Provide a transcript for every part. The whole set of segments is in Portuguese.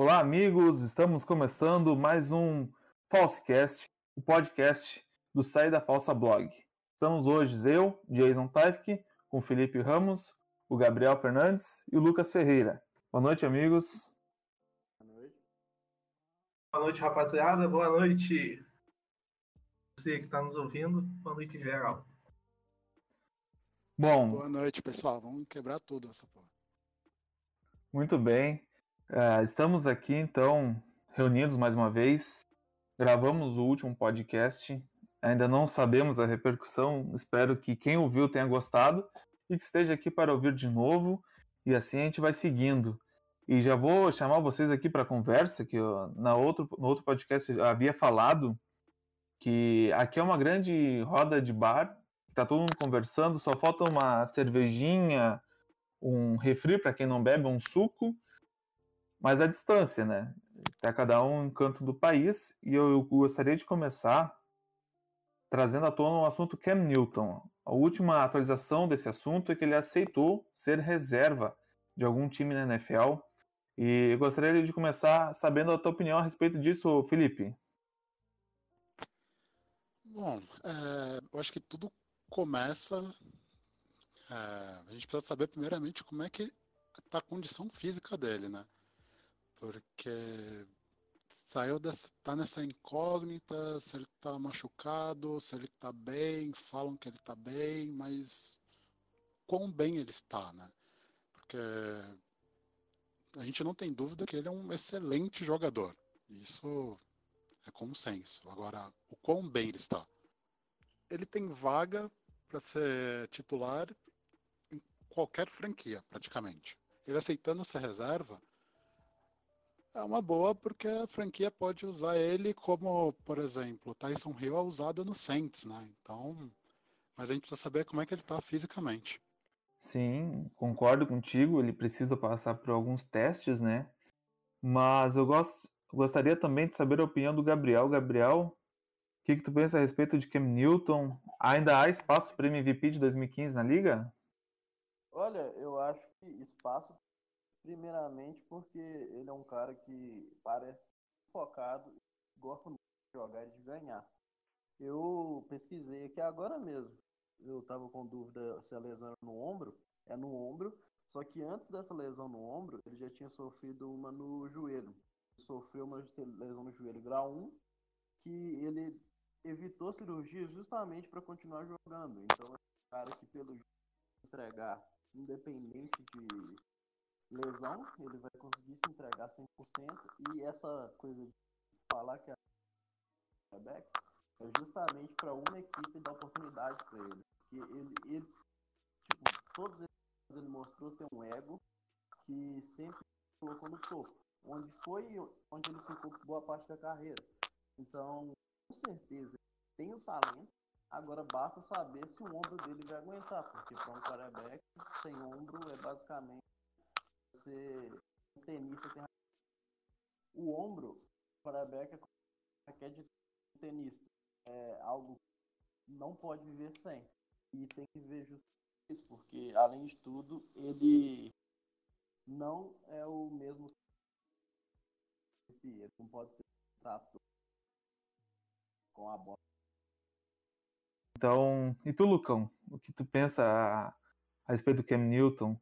Olá, amigos! Estamos começando mais um Falsecast, o podcast do Sai da Falsa Blog. Estamos hoje eu, Jason Taifke, com Felipe Ramos, o Gabriel Fernandes e o Lucas Ferreira. Boa noite, amigos. Boa noite. Boa noite, rapaziada. Boa noite, você que está nos ouvindo. Boa noite, geral. Bom. Boa noite, pessoal. Vamos quebrar tudo essa porra. Muito bem. Uh, estamos aqui, então, reunidos mais uma vez. Gravamos o último podcast. Ainda não sabemos a repercussão. Espero que quem ouviu tenha gostado e que esteja aqui para ouvir de novo. E assim a gente vai seguindo. E já vou chamar vocês aqui para conversa, que eu, na outro, no outro podcast eu havia falado que aqui é uma grande roda de bar, está todo mundo conversando, só falta uma cervejinha, um refri para quem não bebe, um suco mas a distância, né? Está cada um em canto do país e eu gostaria de começar trazendo à tona o assunto Cam Newton. A última atualização desse assunto é que ele aceitou ser reserva de algum time na NFL e eu gostaria de começar sabendo a tua opinião a respeito disso, Felipe. Bom, é, eu acho que tudo começa. É, a gente precisa saber primeiramente como é que está a condição física dele, né? Porque saiu dessa, tá nessa incógnita se ele tá machucado, se ele tá bem, falam que ele tá bem, mas quão bem ele está, né? Porque a gente não tem dúvida que ele é um excelente jogador. Isso é consenso. Agora, o quão bem ele está? Ele tem vaga para ser titular em qualquer franquia, praticamente. Ele aceitando essa reserva, é uma boa porque a franquia pode usar ele como, por exemplo, Tyson Hill é usado no Saints, né? Então, mas a gente precisa saber como é que ele está fisicamente. Sim, concordo contigo, ele precisa passar por alguns testes, né? Mas eu gosto, gostaria também de saber a opinião do Gabriel. Gabriel, o que, que tu pensa a respeito de Cam Newton? Ainda há espaço para MVP de 2015 na liga? Olha, eu acho que espaço Primeiramente porque ele é um cara que parece focado, gosta muito de jogar e de ganhar. Eu pesquisei aqui agora mesmo. Eu estava com dúvida se a lesão era no ombro. É no ombro. Só que antes dessa lesão no ombro, ele já tinha sofrido uma no joelho. Sofreu uma lesão no joelho grau 1, que ele evitou cirurgia justamente para continuar jogando. Então, é um cara que, pelo entregar, independente de lesão, ele vai conseguir se entregar 100%. E essa coisa de falar que é quarterback é justamente para uma equipe dar oportunidade para ele. Porque ele, ele, tipo, todos eles ele mostrou ter um ego que sempre colocou no topo. Onde foi onde ele ficou boa parte da carreira. Então, com certeza, tem o talento. Agora basta saber se o ombro dele vai aguentar, porque para um quarterback sem ombro é basicamente ser um tenista sem o ombro para Becker é de tenista é algo que não pode viver sem. E tem que viver justo isso porque além de tudo ele não é o mesmo ele não pode ser tratado com a bola. Então e tu Lucão? O que tu pensa a, a respeito do Cam Newton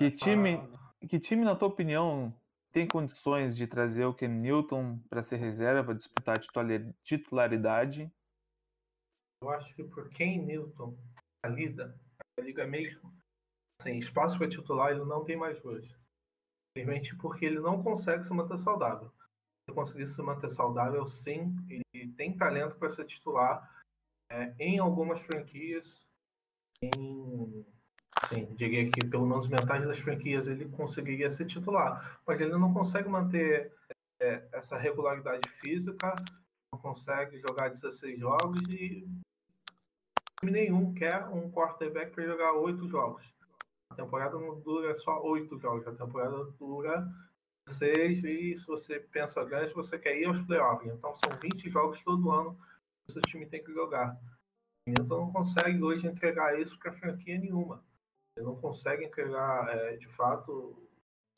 que time, que time, na tua opinião, tem condições de trazer o Ken Newton para ser reserva, disputar a titularidade? Eu acho que por Ken Newton, a Liga, a Liga mesmo, assim, espaço para titular ele não tem mais hoje. Simplesmente porque ele não consegue se manter saudável. Se conseguir se manter saudável, sim, ele tem talento para ser titular é, em algumas franquias, em Sim, diria que pelo menos metade das franquias ele conseguiria ser titular, mas ele não consegue manter é, essa regularidade física, não consegue jogar 16 jogos e nenhum quer um quarterback para jogar 8 jogos. A temporada não dura só 8 jogos, a temporada dura 6 e se você pensa grande, você quer ir aos playoffs. Então são 20 jogos todo ano que o seu time tem que jogar. Então não consegue hoje entregar isso para franquia nenhuma. Ele não consegue entregar, é, de fato,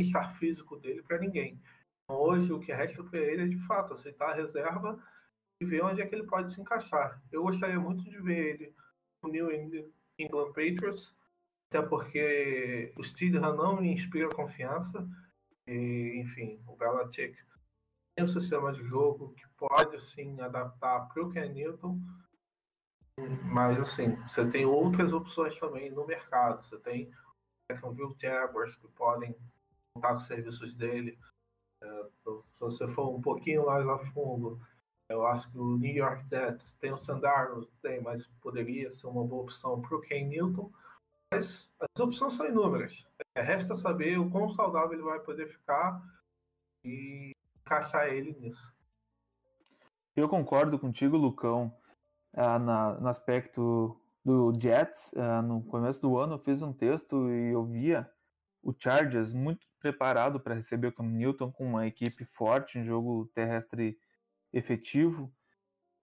estar físico dele para ninguém. Então, hoje, o que resta para ele é, de fato, aceitar a reserva e ver onde é que ele pode se encaixar. Eu gostaria muito de ver ele no New England Patriots, até porque o Steedham não me inspira confiança. E, enfim, o Belichick tem um sistema de jogo que pode, sim, adaptar para o Ken Newton. Mas, assim, você tem outras opções também no mercado. Você tem Jacksonville Jaguars que podem contar com os serviços dele. É, se você for um pouquinho mais a fundo, eu acho que o New York Jets tem o Sandarno, tem, mas poderia ser uma boa opção para o Ken Newton. Mas as opções são inúmeras. É, resta saber o quão saudável ele vai poder ficar e encaixar ele nisso. Eu concordo contigo, Lucão, ah, na, no aspecto do Jets. Ah, no começo do ano eu fiz um texto e eu via o Chargers muito preparado para receber o Cam Newton com uma equipe forte, um jogo terrestre efetivo.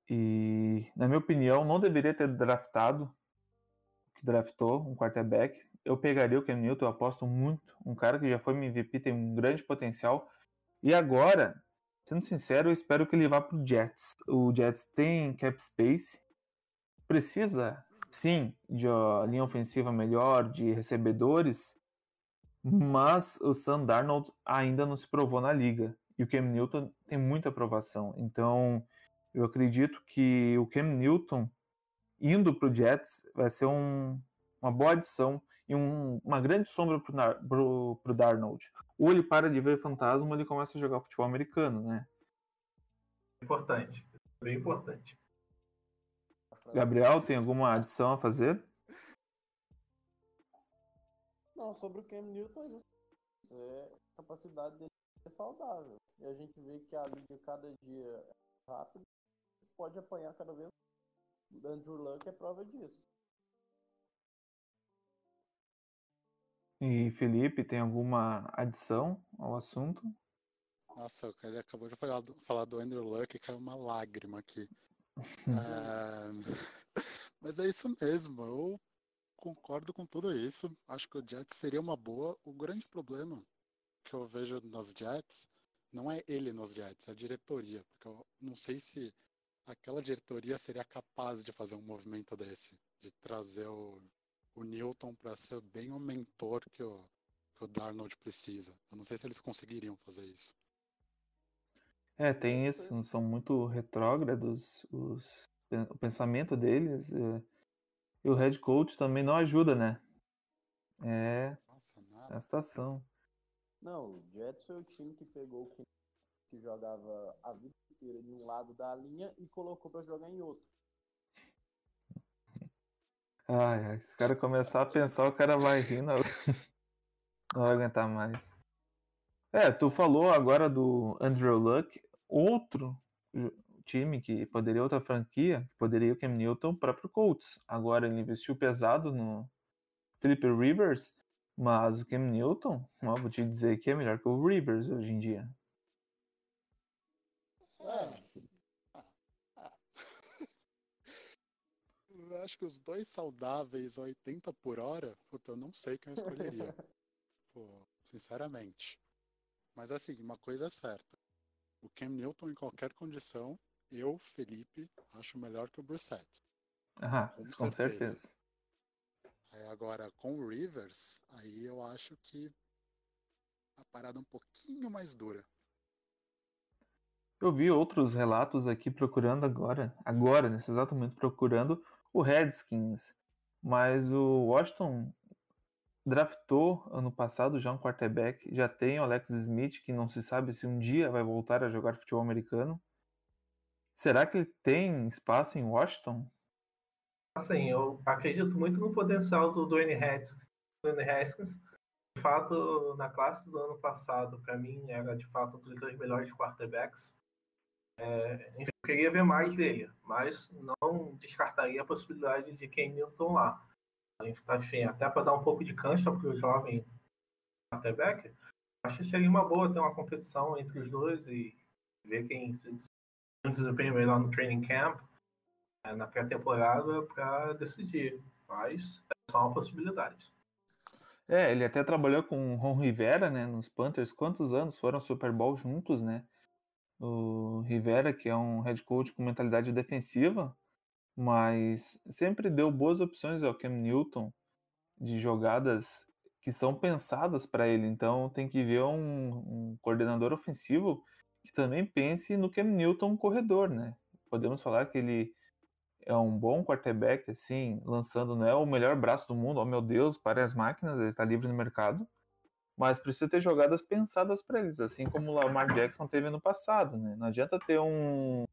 E, na minha opinião, não deveria ter draftado que draftou um quarterback. Eu pegaria o Cam Newton, eu aposto muito. Um cara que já foi MVP, tem um grande potencial. E agora, sendo sincero, eu espero que ele vá para o Jets. O Jets tem cap space, precisa sim de uma linha ofensiva melhor, de recebedores, mas o Sam Darnold ainda não se provou na liga. E o Cam Newton tem muita aprovação. Então, eu acredito que o Cam Newton indo para o Jets vai ser um, uma boa adição e um, uma grande sombra para o Darnold. Ou ele para de ver fantasma ou ele começa a jogar futebol americano, né? Importante, bem importante. Gabriel, tem alguma adição a fazer? Não, sobre o Cam Newton é a capacidade dele ser saudável. E a gente vê que a liga cada dia é rápido, pode apanhar cada vez o Andrew Luck é prova disso. E Felipe, tem alguma adição ao assunto? Nossa, ele acabou de falar do, falar do Andrew Luck e caiu uma lágrima aqui. é... Mas é isso mesmo, eu concordo com tudo isso. Acho que o Jets seria uma boa. O grande problema que eu vejo nos Jets não é ele nos Jets, é a diretoria. Porque eu não sei se aquela diretoria seria capaz de fazer um movimento desse, de trazer o, o Newton para ser bem o mentor que o, que o Darnold precisa. Eu não sei se eles conseguiriam fazer isso. É, tem isso, são muito retrógrados os, o pensamento deles. É, e o head coach também não ajuda, né? É, Nossa, é a situação. Não, o Jets foi o time que pegou o que jogava a vida inteira em um lado da linha e colocou para jogar em outro. Ai, se o cara começar a pensar, o cara vai rir, não, não vai aguentar mais. É, tu falou agora do Andrew Luck, outro time que poderia, outra franquia, que poderia o Cam Newton, o próprio Colts. Agora ele investiu pesado no Philip Rivers, mas o Cam Newton, ó, vou te dizer que é melhor que o Rivers hoje em dia. Acho que os dois saudáveis 80 por hora, puta, eu não sei quem eu escolheria. Pô, sinceramente. Mas assim, uma coisa é certa. O Cam Newton, em qualquer condição, eu, Felipe, acho melhor que o Brissett. Ah, com, com certeza. certeza. Aí agora, com o Rivers, aí eu acho que a parada é um pouquinho mais dura. Eu vi outros relatos aqui procurando agora, agora, nesse exato momento, procurando o Redskins. Mas o Washington draftou ano passado já um quarterback, já tem o Alex Smith, que não se sabe se um dia vai voltar a jogar futebol americano. Será que ele tem espaço em Washington? Assim, eu acredito muito no potencial do Dwayne Haskins. De fato, na classe do ano passado, para mim, era de fato um dos melhores quarterbacks. É, enfim, queria ver mais dele, mas não descartaria a possibilidade de Ken Newton lá. Enfim, até para dar um pouco de cancha para o jovem quarterback, acho que seria uma boa ter uma competição entre os dois e ver quem se desempenha melhor no training camp, é, na pré-temporada, para decidir. Mas é só uma possibilidade. É, ele até trabalhou com o Ron Rivera, né, nos Panthers. Quantos anos foram Super Bowl juntos, né? O Rivera, que é um head coach com mentalidade defensiva, mas sempre deu boas opções ao Cam Newton de jogadas que são pensadas para ele. Então tem que ver um, um, coordenador ofensivo que também pense no Cam Newton corredor, né? Podemos falar que ele é um bom quarterback, assim, lançando, não é o melhor braço do mundo, oh meu Deus, para as máquinas, ele está livre no mercado, mas precisa ter jogadas pensadas para eles, assim como o Lamar Jackson teve no passado, né? Não adianta ter um,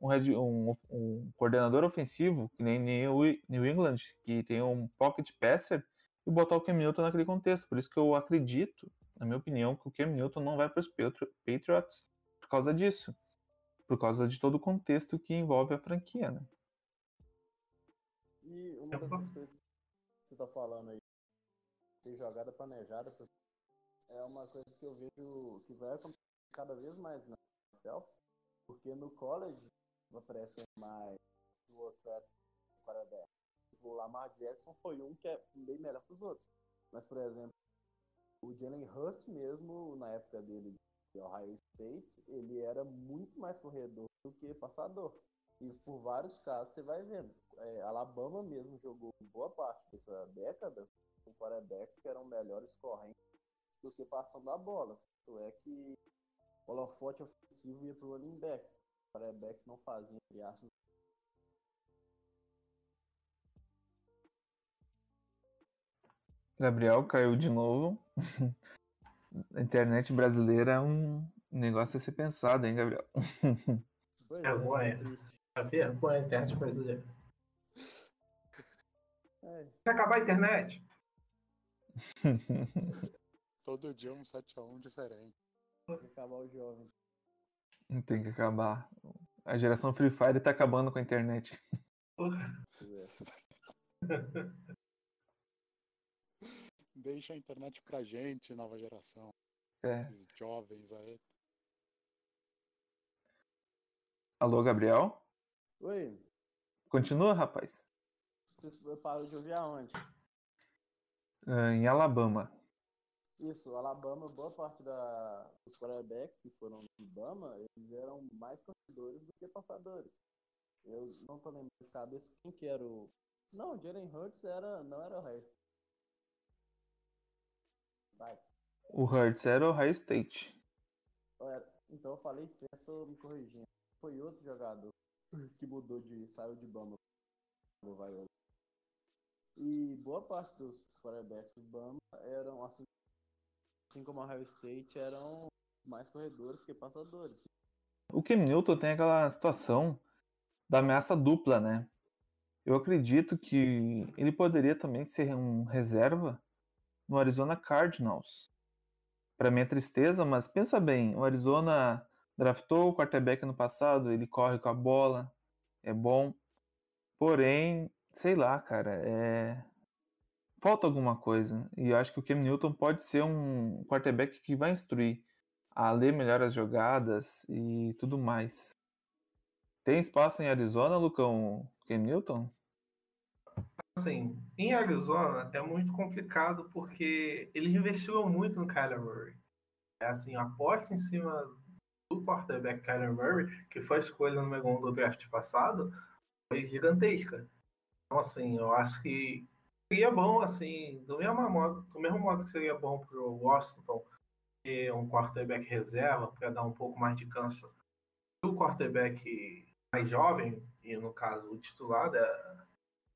um, um, um coordenador ofensivo, que nem New England, que tem um pocket passer, e botar o Cam Newton naquele contexto. Por isso que eu acredito, na minha opinião, que o Cam Newton não vai para os Patriots por causa disso. Por causa de todo o contexto que envolve a franquia, né? E uma dessas coisas que você tá falando aí, ter jogada planejada, é uma coisa que eu vejo que vai acontecer cada vez mais na NFL, porque no college aparecem mais dual threat quarterback. O Lamar Jackson foi um que é bem melhor que os outros. Mas, por exemplo, o Jalen Hurts mesmo, na época dele de Ohio State, ele era muito mais corredor do que passador. E por vários casos você vai vendo. É, Alabama mesmo jogou boa parte dessa década com quarterbacks que eram melhores correntes do que passando a bola. Isso é que o holofote ofensivo ia pro running back. O quarterback não fazia, entre aspas, Gabriel caiu de novo. A internet brasileira é um negócio a ser pensado, hein, Gabriel? Pois é, vergonha. É vergonha a internet brasileira. É. Quer acabar a internet? Todo dia um 7x1 diferente. Tem que acabar o jovem. Tem que acabar. A geração Free Fire tá acabando com a internet. Deixa a internet pra gente, nova geração. É. Esses jovens aí. Alô, Gabriel? Oi. Continua, rapaz. Você parou de ouvir aonde? Uh, em Alabama. Isso, Alabama, boa parte da, dos quarterbacks que foram no Alabama, eles eram mais corredores do que passadores. Eu não tô lembrando de cabeça quem que era o. Não, o Jalen Hurts era, não era o resto. Vai. O Hurts era o High State. Então eu falei certo, me corrigindo. Foi outro jogador que mudou de. saiu de Bama do Viola. E boa parte dos quarterbacks do Bama eram, assim, assim como a Ohio State, eram mais corredores que passadores. O Cam Newton tem aquela situação da ameaça dupla, né? Eu acredito que ele poderia também ser um reserva no Arizona Cardinals. Para minha tristeza, mas pensa bem, o Arizona draftou o quarterback no passado, ele corre com a bola, é bom. Porém, sei lá, cara, é falta alguma coisa. E eu acho que o Cam Newton pode ser um quarterback que vai instruir a ler melhor as jogadas e tudo mais. Tem espaço em Arizona, Lucão, Cam Newton? Assim, em Arizona é muito complicado porque eles investiram muito no Kyler Murray. É assim, a aposta em cima do quarterback Kyler Murray, que foi a escolha no número um do draft passado, foi gigantesca. Então, assim, eu acho que seria bom, assim, do mesmo modo, do mesmo modo que seria bom para o Washington ter um quarterback reserva para dar um pouco mais de canso. O quarterback mais jovem, e no caso o titular da,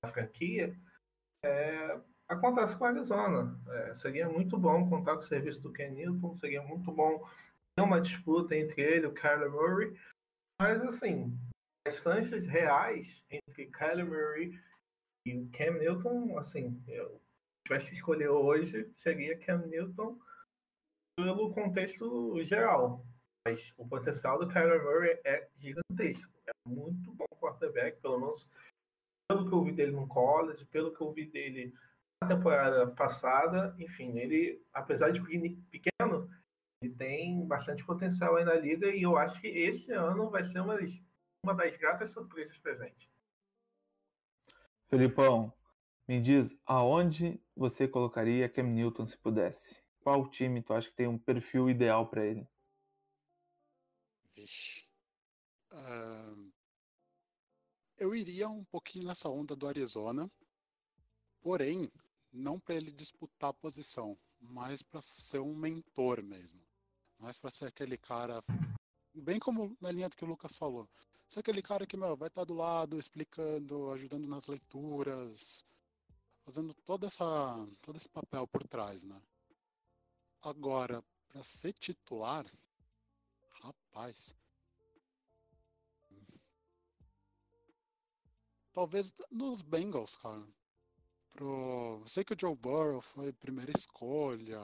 da franquia, é, acontece com a Arizona. É, seria muito bom contar com o serviço do Ken Newton, seria muito bom ter uma disputa entre ele e o Kyler Murray, mas assim, as chances reais entre Kyler Murray e o Cam Newton, assim, eu tivesse que escolher hoje, seria Cam Newton pelo contexto geral. Mas o potencial do Kyler Murray é gigantesco. É muito bom quarterback, pelo menos pelo que eu vi dele no college, pelo que eu vi dele na temporada passada. Enfim, ele, apesar de pequeno, ele tem bastante potencial aí na liga e eu acho que esse ano vai ser uma, uma das gratas surpresas pra gente. Felipão, me diz aonde você colocaria Cam Newton se pudesse? Qual time tu acha que tem um perfil ideal para ele? Vixe. Uh, eu iria um pouquinho nessa onda do Arizona, porém, não para ele disputar a posição, mas para ser um mentor mesmo. Mais para ser aquele cara, bem como na linha do que o Lucas falou, ser aquele cara que meu, vai estar tá do lado, explicando, ajudando nas leituras, fazendo toda essa, todo esse papel por trás, né? Agora, para ser titular, rapaz. Talvez nos Bengals, cara. Pro... Sei que o Joe Burrow foi primeira escolha.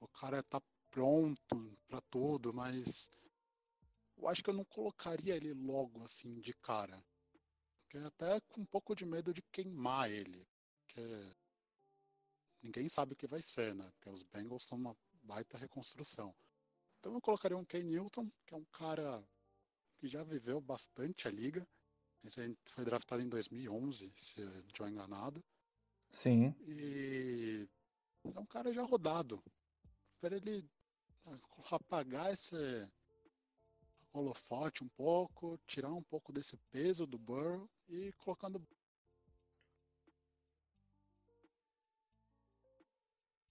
O cara tá pronto para tudo, mas eu acho que eu não colocaria ele logo assim de cara. Porque até com um pouco de medo de queimar ele. Porque ninguém sabe o que vai ser, né? Porque os Bengals são uma baita reconstrução. Então eu colocaria um Ken Newton, que é um cara que já viveu bastante a liga. Ele foi draftado em 2011, se eu não estou enganado. Sim. E é um cara já rodado. Para ele apagar esse holofote um pouco, tirar um pouco desse peso do Burrow e colocando.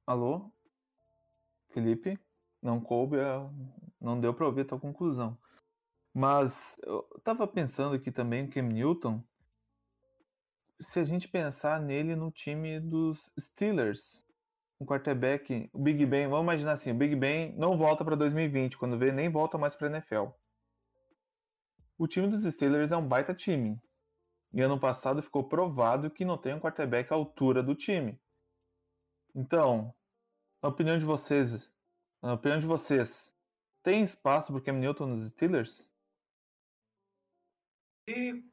Alô? Felipe? Não coube, não deu para ouvir a tua conclusão. Mas eu tava pensando aqui também o Cam Newton. Se a gente pensar nele no time dos Steelers, um quarterback, o Big Ben, vamos imaginar assim, o Big Ben não volta para 2020, quando vê nem volta mais para NFL. O time dos Steelers é um baita time. E ano passado ficou provado que não tem um quarterback à altura do time. Então, na opinião de vocês, na opinião de vocês, tem espaço para o Cam Newton nos Steelers? Se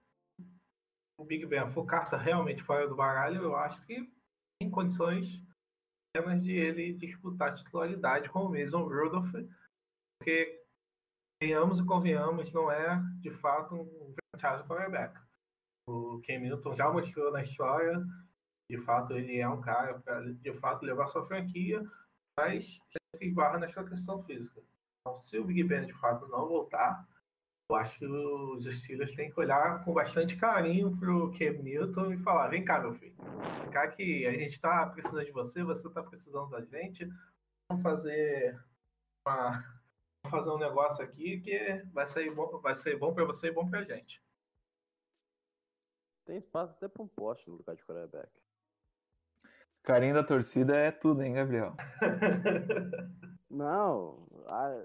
o Big Ben for carta realmente fora do baralho, eu acho que tem condições apenas de ele disputar titularidade com o Mason Rudolph, porque venhamos e convenhamos, não é de fato um franchise quarterback. O Cam Newton já mostrou na história, de fato ele é um cara para de fato levar sua franquia, mas sempre esbarra nessa questão física. Então, se o Big Ben de fato não voltar, eu acho que os Steelers têm que olhar com bastante carinho pro Cam Newton e falar: vem cá, meu filho, vem cá que a gente está precisando de você, você está precisando da gente, vamos fazer uma fazer um negócio aqui que vai sair bom, vai ser bom para você e bom para a gente. Tem espaço até para um poste no lugar de quarterback. Carinho da torcida é tudo, hein, Gabriel? Não,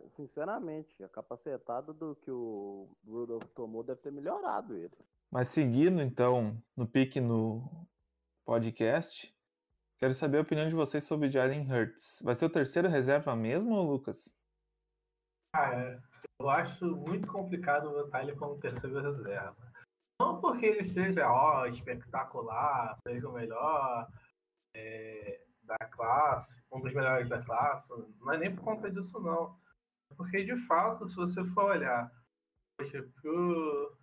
sinceramente, a capacetada do que o Rudolph tomou deve ter melhorado ele. Mas seguindo, então, no pique no podcast, quero saber a opinião de vocês sobre Jalen Hurts. Vai ser o terceiro reserva mesmo, Lucas? Cara, eu acho muito complicado botar ele como terceiro reserva. Não porque ele seja ó, espetacular, seja o melhor é, da classe, um dos melhores da classe, não é nem por conta disso não. Porque de fato, se você for olhar poxa, pro,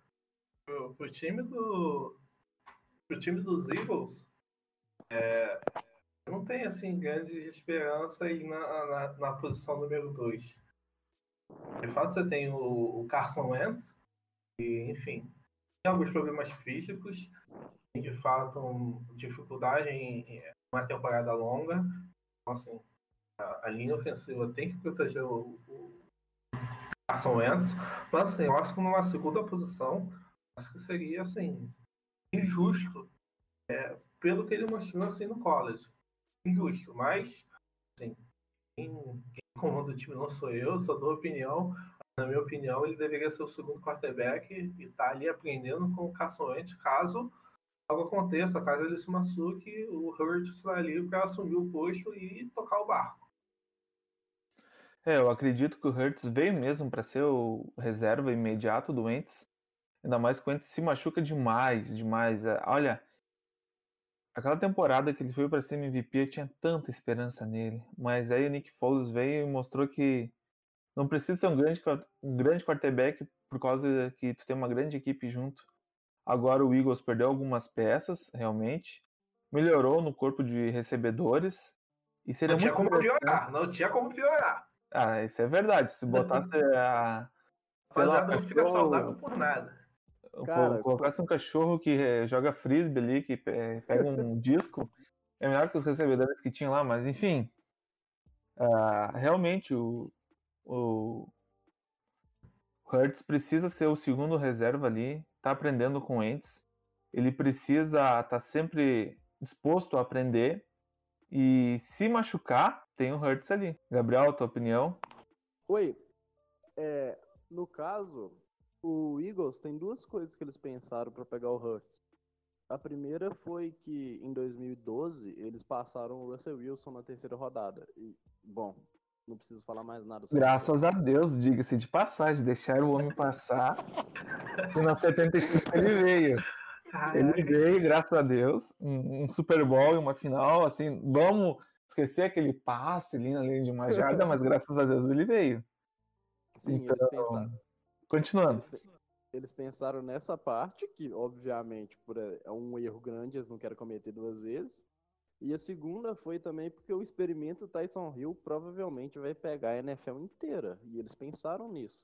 pro, pro time do pro time dos Eagles, é, não tem assim grandes esperanças na, na, na posição número 2 de fato, você tem o, o Carson Wentz, e, enfim, tem alguns problemas físicos, tem de fato um, dificuldade em, uma temporada longa. Então, assim, a, a, linha ofensiva tem que proteger o, o Carson Wentz, mas assim, eu acho que numa segunda posição, acho que seria assim, injusto é, pelo que ele mostrou assim no college. Injusto, mas assim, quem comando do time não sou eu, só dou opinião. Na minha opinião, ele deveria ser o segundo quarterback e tá ali aprendendo com o Carson Wentz, caso algo aconteça, caso ele se machuque, o Hurts está ali para assumir o posto e tocar o barco. É, eu acredito que o Hurts veio mesmo para ser o reserva imediato do Wentz. Ainda mais que o Wentz se machuca demais, demais. É, olha, Aquela temporada que ele foi para ser MVP, eu tinha tanta esperança nele. Mas aí o Nick Foles veio e mostrou que não precisa ser um grande, um grande quarterback por causa que tu tem uma grande equipe junto. Agora o Eagles perdeu algumas peças, realmente. melhorou no corpo de recebedores. E seria Não tinha muito como piorar, não tinha como piorar. Ah, isso é verdade. Se botasse a. sei lá, Rapaziada, não fica saudável por nada. Cara, colocasse um cachorro que eh, joga frisbee ali, que eh, pega um disco, é melhor que os recebedores que tinham lá, mas enfim. ah, realmente o, o Hertz precisa ser o segundo reserva ali, tá aprendendo com o Ents. Ele precisa estar sempre disposto a aprender. E se machucar, tem o Hertz ali. Gabriel, tua opinião? Oi, é, no caso, o Eagles tem duas coisas que eles pensaram para pegar o Hurts. A primeira foi que em 2012 eles passaram o Russell Wilson na terceira rodada. E, bom, não preciso falar mais nada sobre Graças a Deus, diga-se de passagem, deixaram o homem passar. E na 75 ele veio. Ele veio, graças a Deus, um, um Super Bowl e uma final, assim, vamos esquecer aquele passe ali na linha de uma jarda, mas graças a Deus ele veio. Sim, eles Então, pensaram. Continuando. Eles, pe- eles pensaram nessa parte, que obviamente por, é é um erro grande, eles não querem cometer duas vezes. E a segunda foi também porque o experimento Tyson Hill provavelmente vai pegar a NFL inteira. E eles pensaram nisso.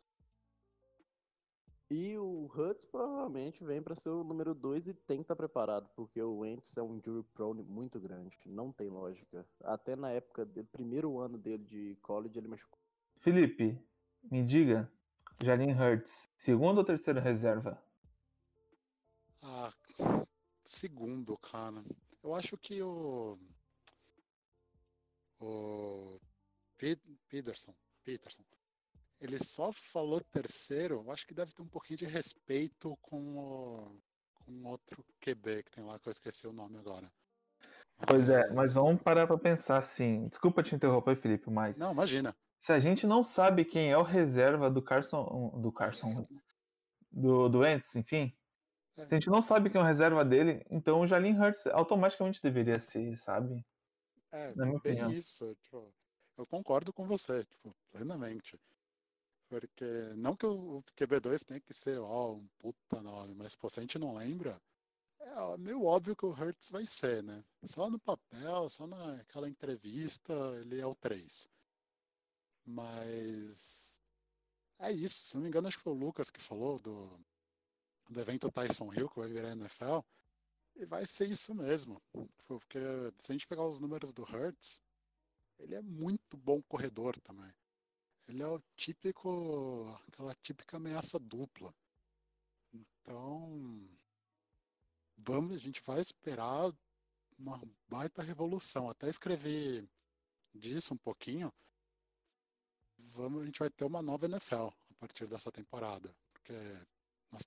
E o Hutz provavelmente vem para ser o número 2 e tem que estar preparado, porque o Wentz é um injury prone muito grande. Não tem lógica. Até na época do primeiro ano dele de college ele machucou. Felipe, me diga, Jalen Hurts, segundo ou terceiro reserva? Ah, segundo, cara. Eu acho que o. O. Pe- Peterson. Peterson. Ele só falou terceiro. Eu acho que deve ter um pouquinho de respeito com o. Com outro QB que tem lá, que eu esqueci o nome agora. Pois é, mas vamos parar pra pensar assim. Desculpa te interromper, Felipe, mas Não, imagina. Se a gente não sabe quem é o reserva do Carson, do Carson, do, do Wentz, enfim, se a gente não sabe quem é o reserva dele, então o Jalen Hurts automaticamente deveria ser, sabe? É, Na minha bem opinião. isso. tipo, eu concordo com você, tipo, plenamente. Porque não que o QB2 tenha que ser, ó, um puta nome, mas pô, se a gente não lembra, é meio óbvio que o Hertz vai ser, né? Só no papel, só naquela entrevista, ele é o 3. Mas é isso, se não me engano, acho que foi o Lucas que falou do, do evento Tyson Hill, que vai virar NFL. E vai ser isso mesmo. Porque se a gente pegar os números do Hertz, ele é muito bom corredor também. Ele é o típico, aquela típica ameaça dupla. Então, vamos, a gente vai esperar uma baita revolução. Até escrevi disso um pouquinho. Vamos, a gente vai ter uma nova NFL a partir dessa temporada. Porque nós,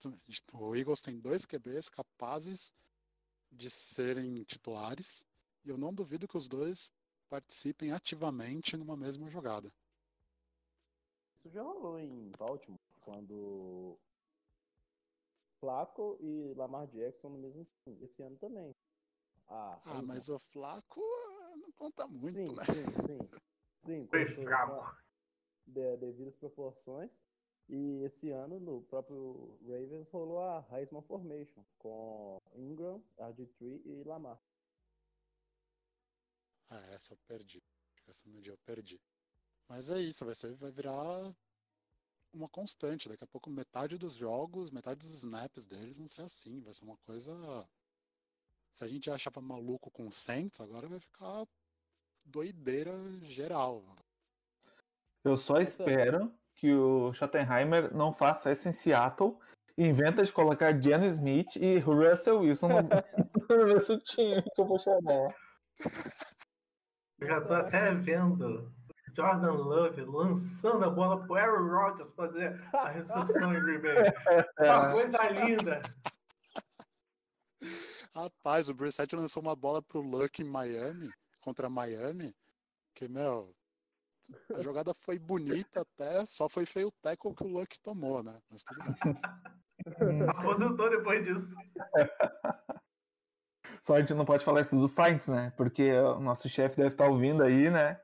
o Eagles tem dois QBs capazes de serem titulares. E eu não duvido que os dois participem ativamente numa mesma jogada. Isso já rolou em Baltimore, quando Flaco e Lamar Jackson no mesmo time. Esse ano também. Ah, Ah, mas o Flaco ah, não conta muito, sim, né? sim, sim. Sim, Foi fraco. De, devidas proporções. E esse ano, no próprio Ravens, rolou a Heisman Formation, com Ingram, RG3 e Lamar. Ah, essa eu perdi. Essa no dia eu perdi. Mas é isso, vai, ser, vai virar uma constante. Daqui a pouco metade dos jogos, metade dos snaps deles vão ser assim. Vai ser uma coisa. Se a gente achava maluco com o Saints, agora vai ficar doideira geral. Eu só espero que o Schottenheimer não faça isso em Seattle e inventa de colocar Jenny Smith e Russell Wilson no, no mesmo time que eu vou chamar. Eu já tô até vendo Jordan Love lançando a bola pro Aaron Rodgers fazer a recepção em Green Bay. Uma coisa linda. Rapaz, o Brissett lançou uma bola pro Luck em Miami, contra Miami, que, meu, a jogada foi bonita até, só foi feio o tackle que o Luck tomou, né? Mas tudo bem. Aposentou depois disso. Só a gente não pode falar isso do Saints, né? Porque o nosso chefe deve estar ouvindo aí, né?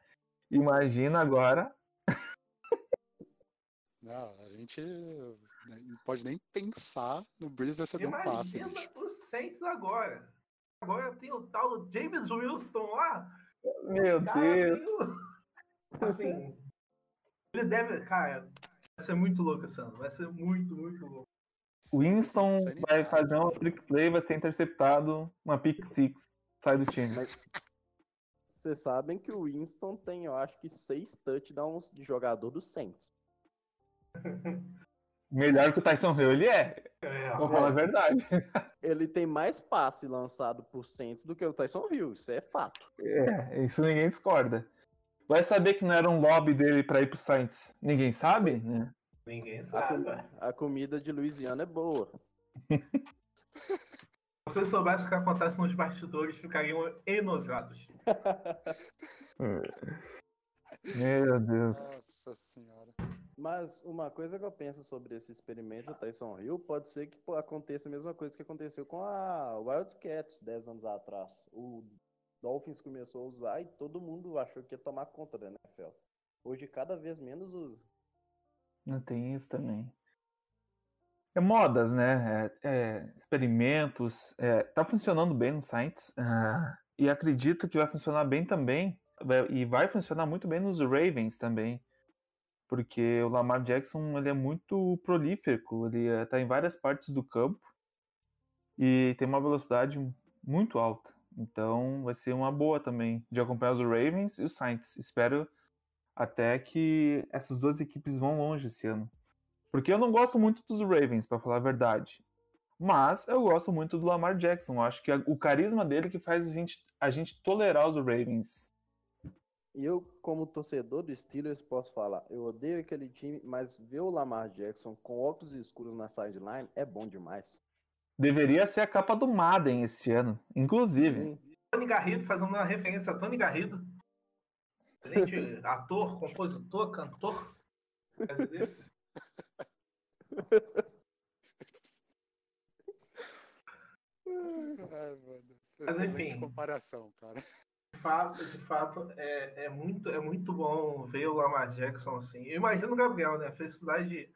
Imagina agora. Não, a gente não pode nem pensar no Breeze recebendo um passe, Imagina os Saints agora. agora tem o tal do James Wilson lá. Meu Deus. o- Assim, ele deve. Cara, vai ser muito louco esse ano. Vai ser muito, muito louco. Winston vai fazer um trick play, vai ser interceptado, uma pick six, sai do time. Vocês sabem que o Winston tem, eu acho que, seis touchdowns de jogador do Saints. Melhor que o Tyson Hill ele é, É, vou falar a verdade. Ele tem mais passe lançado por Saints do que o Tyson Hill, isso é fato. É, isso ninguém discorda. Vai saber que não era um lobby dele pra ir pro Saints. Ninguém sabe, né? ninguém A, sabe. com- a comida de Louisiana é boa. Se vocês soubessem o que acontece nos bastidores, ficariam enojados. Meu Deus. Nossa senhora. Mas uma coisa que eu penso sobre esse experimento do Tyson Hill pode ser que aconteça a mesma coisa que aconteceu com a Wildcats 10 anos atrás. O Dolphins começou a usar e todo mundo achou que ia tomar conta da NFL. Hoje cada vez menos usa. Não tem isso também. É modas, né? É, é, experimentos. é, tá funcionando bem no Saints. ah, e acredito que vai funcionar bem também. e vai funcionar muito bem nos Ravens também. Porque o Lamar Jackson ele é muito prolífico. Ele está em várias partes do campo. E tem uma velocidade muito alta. Então vai ser uma boa também de acompanhar os Ravens e os Saints. Espero até que essas duas equipes vão longe esse ano. Porque eu não gosto muito dos Ravens, para falar a verdade. Mas eu gosto muito do Lamar Jackson. Eu acho que o carisma dele que faz a gente, a gente tolerar os Ravens. Eu, como torcedor do Steelers, posso falar, eu odeio aquele time, mas ver o Lamar Jackson com óculos escuros na sideline é bom demais. Deveria ser a capa do Madden esse ano, inclusive. Sim. Tony Garrido, fazendo uma referência a Tony Garrido. Excelente ator, compositor, cantor. Ai, mano. Mas, enfim. comparação, cara. De fato, de fato é, é, muito, é muito bom ver o Lamar Jackson assim. Eu imagino o Gabriel, né? A felicidade,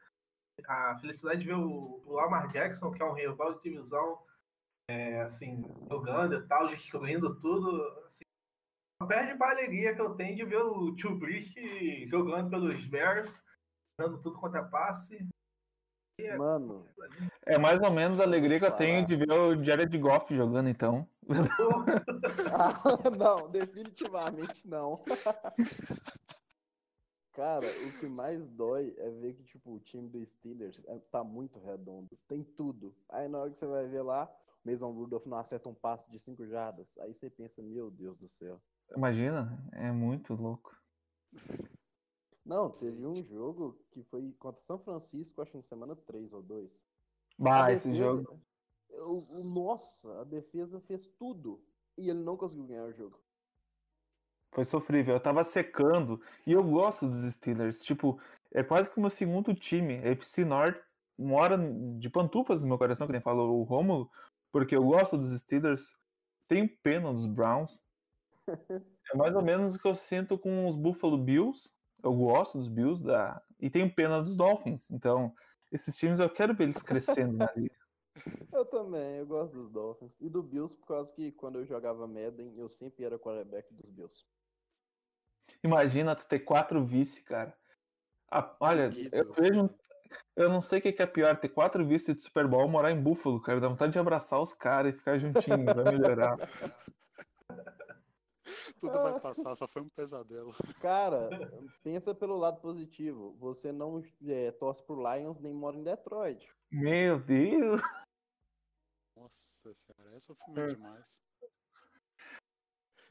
a felicidade de ver o, o Lamar Jackson, que é um rival de divisão, é, assim, jogando e tal, destruindo tudo. Assim, perde pra alegria que eu tenho de ver o Tio Brice jogando pelos Bears, dando tudo quanto é passe. Mano, É mais ou menos a alegria que eu tenho de ver o Jared Goff jogando, então. Ah, não, definitivamente não. Cara, o que mais dói é ver que, tipo, o time do Steelers é- tá muito redondo. Tem tudo. Aí na hora que você vai ver lá, o Mason Rudolph não acerta um passe de 5 jardas. Aí você pensa, meu Deus do céu. Imagina, é muito louco. Não, teve um jogo que foi contra São Francisco, acho que na semana 3 ou 2. Bah, esse jogo. O, o- nossa, a defesa fez tudo. E ele não conseguiu ganhar o jogo. Foi sofrível. Eu tava secando. E eu gosto dos Steelers. Tipo, é quase que o meu segundo time. A FC North mora de pantufas no meu coração, que nem falou o Rômulo. Porque eu gosto dos Steelers. Tenho pena dos Browns. É mais ou menos o que eu sinto com os Buffalo Bills. Eu gosto dos Bills. Da... E tenho pena dos Dolphins. Então, esses times eu quero ver eles crescendo na liga. Eu também, eu gosto dos Dolphins. E do Bills, por causa que quando eu jogava Madden, eu sempre era quarterback dos Bills. Imagina tu ter quatro vice, cara. Ah, olha, eu Seguidos. vejo. Eu não sei o que é pior, ter quatro vice de Super Bowl ou morar em Buffalo, cara. Dá vontade de abraçar os caras e ficar juntinho, vai melhorar. Tudo vai passar, só foi um pesadelo. Cara, pensa pelo lado positivo. Você não é, torce pro Lions nem mora em Detroit. Meu Deus! Nossa senhora, essa foi meio demais.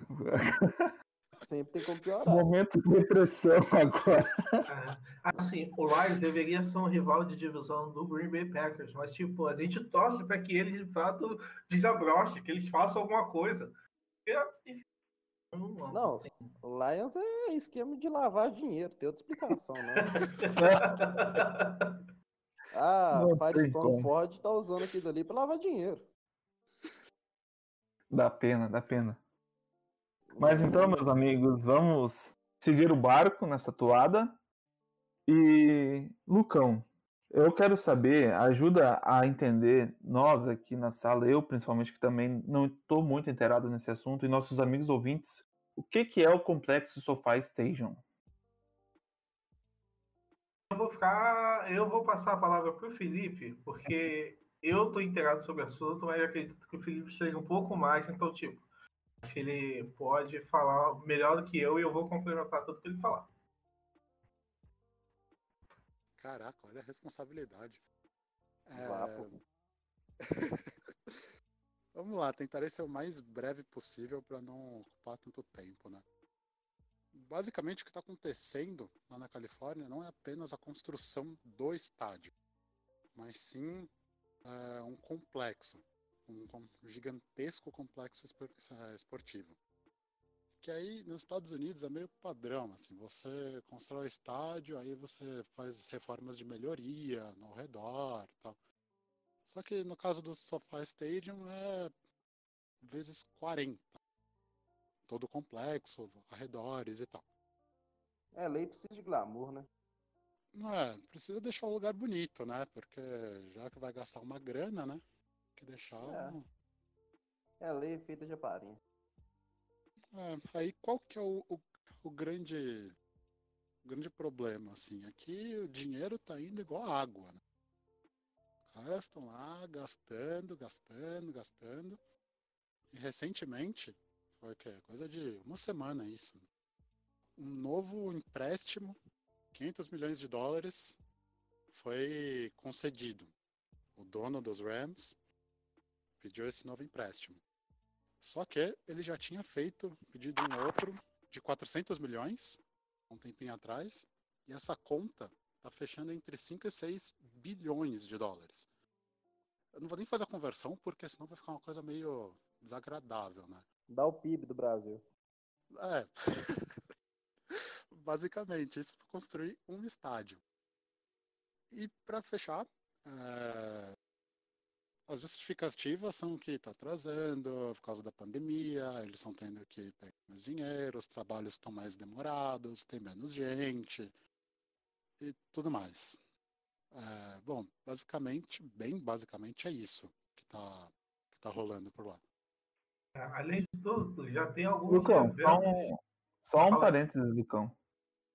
Sempre tem como piorar. Momento de depressão agora. É, assim, o Lions deveria ser um rival de divisão do Green Bay Packers, mas tipo, a gente torce para que eles de fato desabrochem, que eles façam alguma coisa. Enfim, não, Não. assim, O Lions é esquema de lavar dinheiro, tem outra explicação, né? Ah, Não tem Firestone como. Ford tá usando aquilo ali pra lavar dinheiro. Dá pena, dá pena. Mas então, meus amigos, vamos seguir o barco nessa toada. E, Lucão, Eu quero saber, ajuda a entender, nós aqui na sala, eu principalmente, que também não estou muito inteirado nesse assunto, e nossos amigos ouvintes, o que, que é o complexo SoFi Station? Eu vou ficar. Eu vou passar a palavra para o Felipe, porque eu estou inteirado sobre o assunto, mas acredito que o Felipe seja um pouco mais, então, tipo, que ele pode falar melhor do que eu e eu vou complementar tudo que ele falar. Caraca, olha a responsabilidade. É... Vamos lá, tentarei ser o mais breve possível para não ocupar tanto tempo, né? Basicamente, o que está acontecendo lá na Califórnia não é apenas a construção do estádio, mas sim é, um complexo, um, um gigantesco complexo é, esportivo que aí nos Estados Unidos é meio padrão, assim, você constrói estádio, aí você faz reformas de melhoria ao redor tal. Só que no caso do SoFi Stadium é vezes 40. Todo complexo, arredores e tal. É, lei precisa de glamour, né? Não é, precisa deixar o lugar bonito, né? Porque já que vai gastar uma grana, né? Que deixar. É, um... é lei feita de aparência. É, aí qual que é o, o, o grande o grande problema, assim? Aqui o dinheiro tá indo igual água, né? Os caras estão lá gastando, gastando, gastando. E recentemente, foi que coisa de uma semana isso, um novo empréstimo, 500 milhões de dólares, foi concedido. O dono dos Rams pediu esse novo empréstimo. Só que ele já tinha feito pedido um outro de 400 milhões um tempinho atrás, e essa conta está fechando entre 5 e 6 bilhões de dólares. Eu não vou nem fazer a conversão, porque senão vai ficar uma coisa meio desagradável, né? Dá o PIB do Brasil. É. Basicamente, isso para construir um estádio. E para fechar, é... As justificativas são que está atrasando por causa da pandemia, eles estão tendo que pegar mais dinheiro, os trabalhos estão mais demorados, tem menos gente e tudo mais. É, bom, basicamente, bem basicamente é isso que está que tá rolando por lá. É, além de tudo, já tem alguns. Lucão, só um, só um parênteses, Lucão.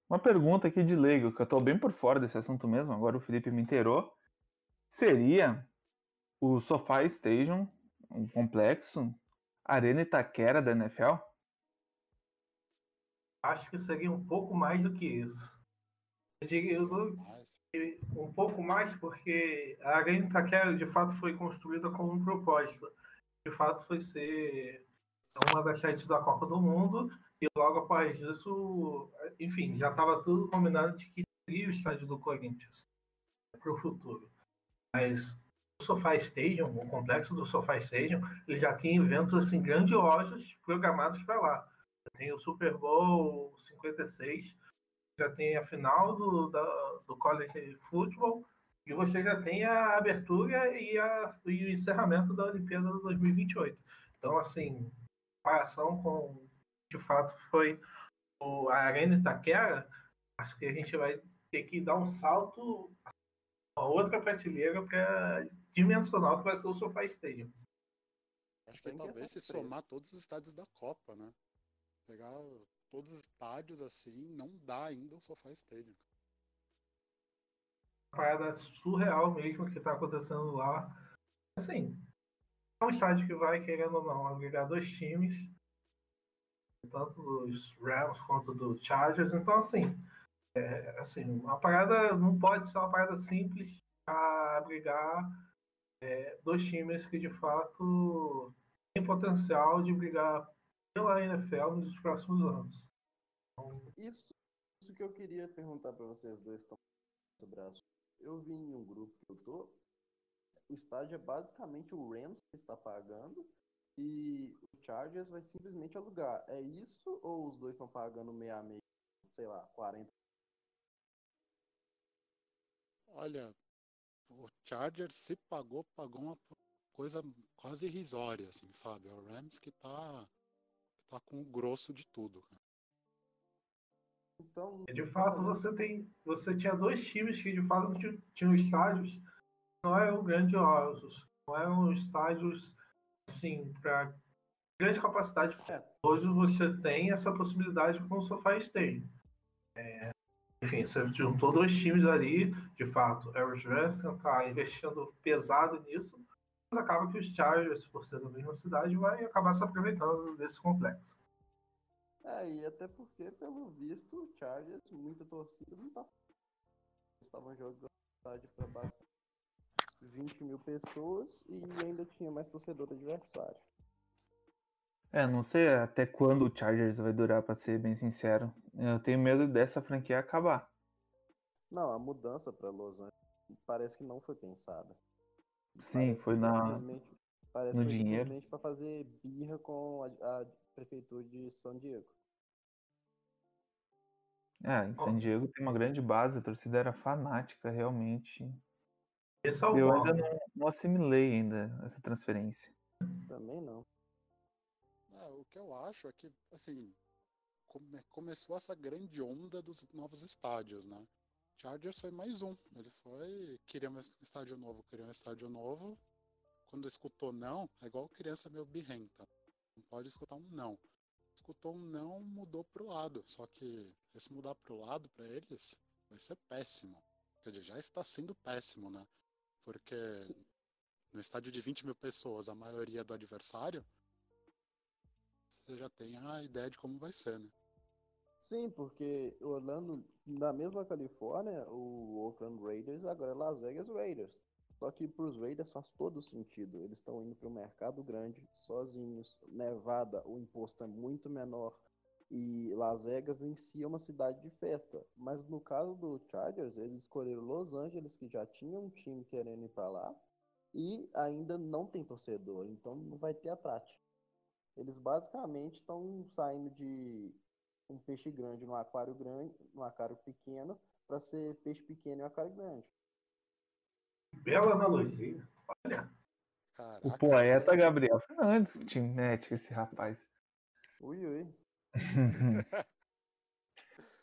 Uma pergunta aqui de leigo, que eu estou bem por fora desse assunto mesmo, agora o Felipe me inteirou. Seria o SoFi Stadium, um complexo, Arena Itaquera da NFL? Acho que seria um pouco mais do que isso. Eu um pouco mais porque a Arena Itaquera de fato foi construída com um propósito. De fato foi ser uma das sites da Copa do Mundo e logo após isso, enfim, já estava tudo combinado de que seria o estádio do Corinthians para o futuro. Mas SoFi Stadium, o complexo do SoFi Stadium, ele já tem eventos assim grandiosos programados para lá. Tem o Super Bowl 56, já tem a final do, da, do College Football e você já tem a abertura e, a, e o encerramento da Olimpíada de 2028. Então, assim, comparação com, de fato, foi o, a Arena Itaquera, acho que a gente vai ter que dar um salto a outra prateleira para dimensional que vai ser o SoFi Stadium. Acho que talvez se somar todos os estádios da Copa, né? Pegar todos os estádios assim, não dá ainda o SoFi Stadium. Uma parada surreal mesmo que está acontecendo lá. Assim, é um estádio que vai, querendo ou não, agregar dois times, tanto dos Rams quanto do Chargers. Então, assim, é, assim, a parada não pode ser uma parada simples a abrigar é, dois times que de fato têm potencial de brigar pela NFL nos próximos anos. Então... Isso, isso que eu queria perguntar para vocês dois sobre a Eu vi em um grupo que eu tô, o estádio é basicamente o Rams que está pagando e o Chargers vai simplesmente alugar. É isso ou os dois estão pagando meia a meia, sei lá, 40? Olha, Chargers se pagou, pagou uma coisa quase irrisória, assim, sabe? É o Rams que tá, que tá com o grosso de tudo. Então. De fato, você tem. Você tinha dois times que de fato tinham estádios não eram grandiosos, não eram estádios assim, para grande capacidade. É. Hoje você tem essa possibilidade com o SoFi Stadium. É, enfim, você juntou dois times ali, de fato, Aeros Wrestling está investindo pesado nisso, mas acaba que os Chargers, por ser da mesma cidade, vai acabar se aproveitando desse complexo. É, e até porque, pelo visto, o Chargers, muita torcida não tá. Estavam jogando cidade para basicamente 20 mil pessoas e ainda tinha mais torcedor adversário. É, não sei até quando o Chargers vai durar, para ser bem sincero. Eu tenho medo dessa franquia acabar. Não, a mudança para Los Angeles parece que não foi pensada. Sim, parece foi na parece no que foi dinheiro. para fazer birra com a, a, prefeitura de São Diego. É, em San Diego tem uma grande base, a torcida era fanática, realmente. Eu ainda não, não assimilei ainda essa transferência. Também não. O que eu acho é que, assim, come, começou essa grande onda dos novos estádios, né? Chargers foi mais um. Ele foi, queria um estádio novo, queria um estádio novo. Quando escutou não, é igual criança meio birrenta. Não pode escutar um não. Escutou um não, mudou pro lado. Só que esse mudar pro lado para eles vai ser péssimo. Quer dizer, já está sendo péssimo, né? Porque no estádio de 20 mil pessoas, a maioria do adversário, você já tem a ideia de como vai ser, né? Sim, porque Orlando, na mesma Califórnia, o Oakland Raiders agora é Las Vegas Raiders. Só que para os Raiders faz todo sentido. Eles estão indo para o mercado grande, sozinhos. Nevada, o imposto é muito menor. E Las Vegas em si é uma cidade de festa. Mas no caso do Chargers, eles escolheram Los Angeles, que já tinha um time querendo ir para lá. E ainda não tem torcedor, então não vai ter atrate. Eles basicamente estão saindo de um peixe grande no aquário grande, no aquário pequeno, para ser peixe pequeno em aquário grande. Bela analogia. Olha. Caraca, o poeta Gabriel Fernandes, Timete, esse rapaz. Ui, ui.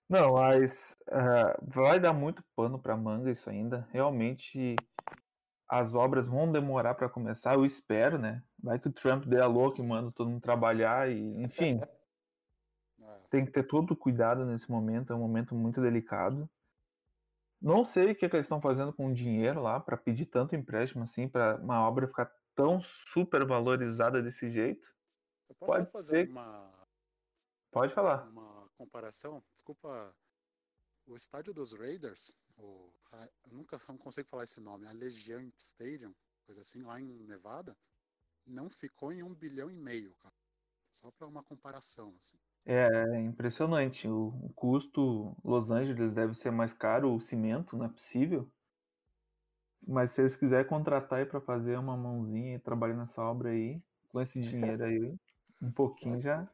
Não, mas uh, vai dar muito pano para manga isso ainda. Realmente as obras vão demorar para começar, eu espero, né? Vai que o Trump dê a louca e manda todo mundo trabalhar e, enfim. É. tem que ter todo cuidado nesse momento, é um momento muito delicado. Não sei o que, é que eles estão fazendo com o dinheiro lá para pedir tanto empréstimo assim para uma obra ficar tão super valorizada desse jeito. Eu posso Pode fazer ser... uma Pode falar. Uma comparação, desculpa, o estádio dos Raiders, o, eu nunca não consigo falar esse nome, a Legiant Stadium, coisa assim, lá em Nevada, não ficou em um bilhão e meio, cara. Só para uma comparação, assim. É impressionante. O, o custo Los Angeles deve ser mais caro, o cimento não é possível. Mas se eles quiserem contratar aí para fazer uma mãozinha e trabalhar nessa obra aí, com esse dinheiro aí, um pouquinho já,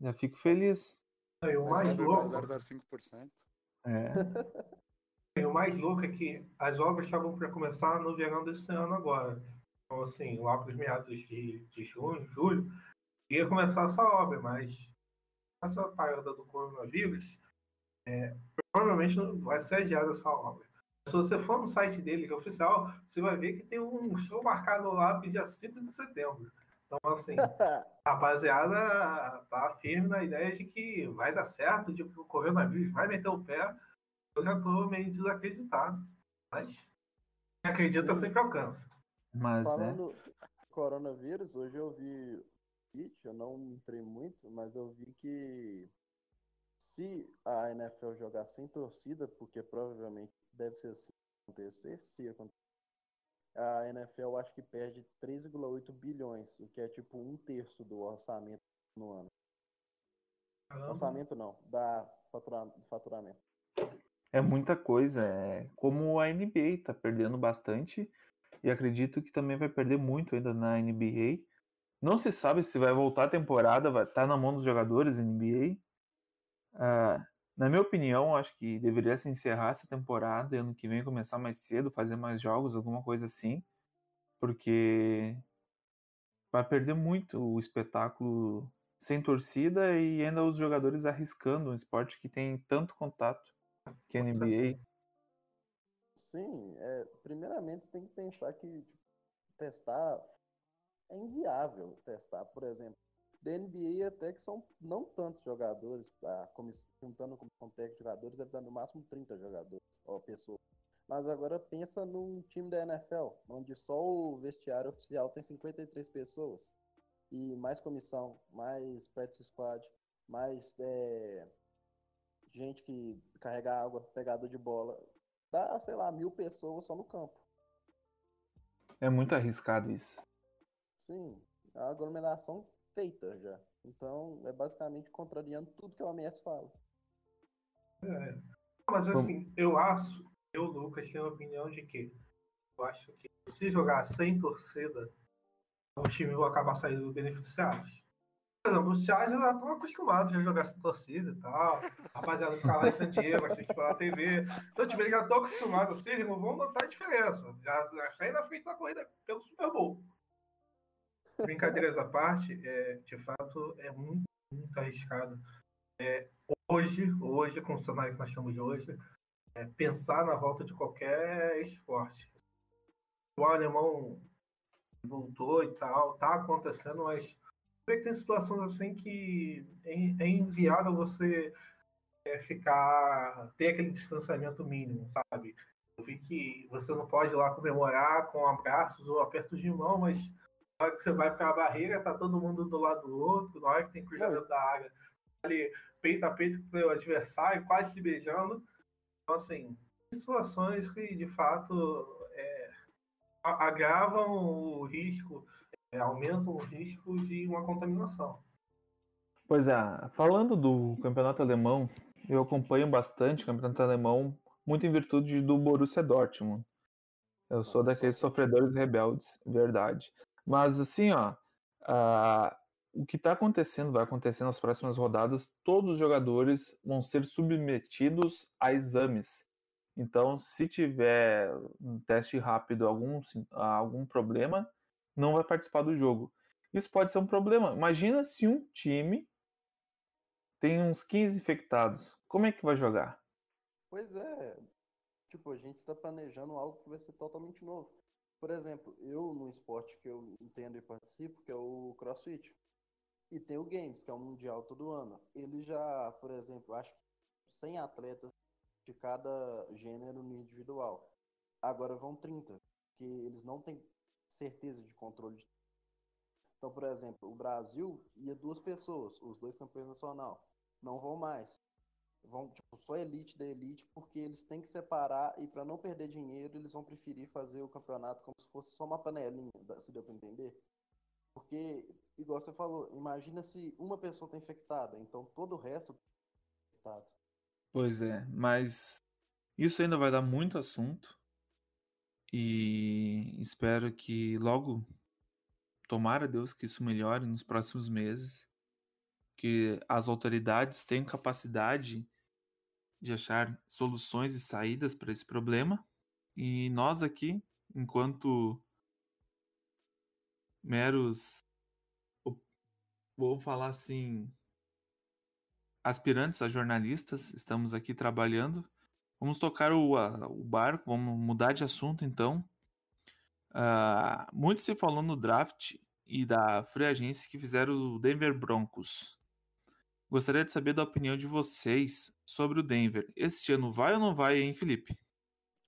já fico feliz. E o mais louco. 0,05%. É. E o mais louco é que as obras estavam para começar no verão desse ano agora. Então, assim, lá para os meados de, de junho, julho, ia começar essa obra, mas essa parada do coronavírus, é, provavelmente vai ser adiada essa obra. Se você for no site dele, que é oficial, você vai ver que tem um show marcado lá para dia 5 de setembro. Então, assim, a rapaziada tá firme na ideia de que vai dar certo, de que o coronavírus vai meter o pé. Eu já tô meio desacreditado. Mas quem acredita sempre alcança. Mas, Falando é... coronavírus, hoje eu vi eu não entrei muito, mas eu vi que se a NFL jogar sem torcida, porque provavelmente deve ser assim acontecer, se acontecer, a NFL acho que perde 3,8 bilhões, o que é tipo um terço do orçamento no ano. Caramba. Orçamento não, da fatura, do faturamento. É muita coisa, é como a NBA tá perdendo bastante e acredito que também vai perder muito ainda na NBA não se sabe se vai voltar a temporada, vai estar tá na mão dos jogadores NBA. Uh, ah, na minha opinião, acho que deveria se encerrar essa temporada e ano que vem começar mais cedo, fazer mais jogos, alguma coisa assim, porque vai perder muito o espetáculo sem torcida e ainda os jogadores arriscando um esporte que tem tanto contato que a NBA. Sim, é, primeiramente você tem que pensar que tipo, testar é inviável testar, por exemplo. Da NBA até que são não tantos jogadores, a juntando com o técnico de jogadores, deve dar no máximo 30 jogadores, ou pessoas. Mas agora pensa num time da NFL, onde só o vestiário oficial tem 53 pessoas. E mais comissão, mais practice squad, mais é, gente que carrega água, pegador de bola. Dá, sei lá, mil pessoas só no campo. É muito arriscado isso. Sim, é a aglomeração feita já. Então, é basicamente contrariando tudo que o OMS fala. É. Mas assim, eu acho, eu, Lucas, tenho a opinião de que eu acho que se jogar sem torcida, os times vão acabar saindo beneficiados. Os Chargers já estão acostumados a jogar sem torcida e tal. Rapaziada ficar lá em San Diego, assistir pela TV. Então, tipo, eles já estão acostumados assim, eles não vão notar a diferença. Já, já saem na frente da corrida pelo Super Bowl. Brincadeiras à parte, é, de fato, é muito, muito arriscado. É, hoje, hoje, com o cenário que nós estamos hoje, é, pensar na volta de qualquer esporte. O alemão voltou e tal, tá acontecendo, mas tem situações assim que é, é inviável você é, ficar, ter aquele distanciamento mínimo, sabe? Eu vi que você não pode ir lá comemorar com abraços ou apertos de mão, mas na hora que você vai para a barreira, tá todo mundo do lado do outro, na hora que tem cruzamento da área, ali peito a peito com o seu adversário, quase se beijando. Então, assim, situações que de fato é, agravam o risco, é, aumentam o risco de uma contaminação. Pois é, falando do campeonato alemão, eu acompanho bastante o campeonato alemão, muito em virtude do Borussia Dortmund. Eu sou daqueles sofredores rebeldes, verdade. Mas assim, ó, uh, o que está acontecendo, vai acontecer nas próximas rodadas, todos os jogadores vão ser submetidos a exames. Então, se tiver um teste rápido, algum, algum problema, não vai participar do jogo. Isso pode ser um problema. Imagina se um time tem uns 15 infectados. Como é que vai jogar? Pois é. Tipo, a gente está planejando algo que vai ser totalmente novo. Por exemplo, eu no esporte que eu entendo e participo, que é o CrossFit. E tem o Games, que é o Mundial todo ano. Ele já, por exemplo, acho que 100 atletas de cada gênero no individual. Agora vão 30, que eles não têm certeza de controle. Então, por exemplo, o Brasil ia duas pessoas, os dois campeões nacional. Não vão mais. Vão, tipo, só elite da elite, porque eles têm que separar e para não perder dinheiro, eles vão preferir fazer o campeonato como se fosse só uma panelinha, se deu para entender? Porque, igual você falou, imagina se uma pessoa está infectada, então todo o resto está infectado. Pois é, mas isso ainda vai dar muito assunto. E espero que logo, tomara Deus que isso melhore nos próximos meses. Que as autoridades tenham capacidade de achar soluções e saídas para esse problema. E nós aqui, enquanto meros, vou falar assim, aspirantes a jornalistas, estamos aqui trabalhando. Vamos tocar o, a, o barco, vamos mudar de assunto então. Uh, muito se falou no draft e da free agência que fizeram o Denver Broncos. Gostaria de saber da opinião de vocês sobre o Denver. Este ano vai ou não vai, hein, Felipe?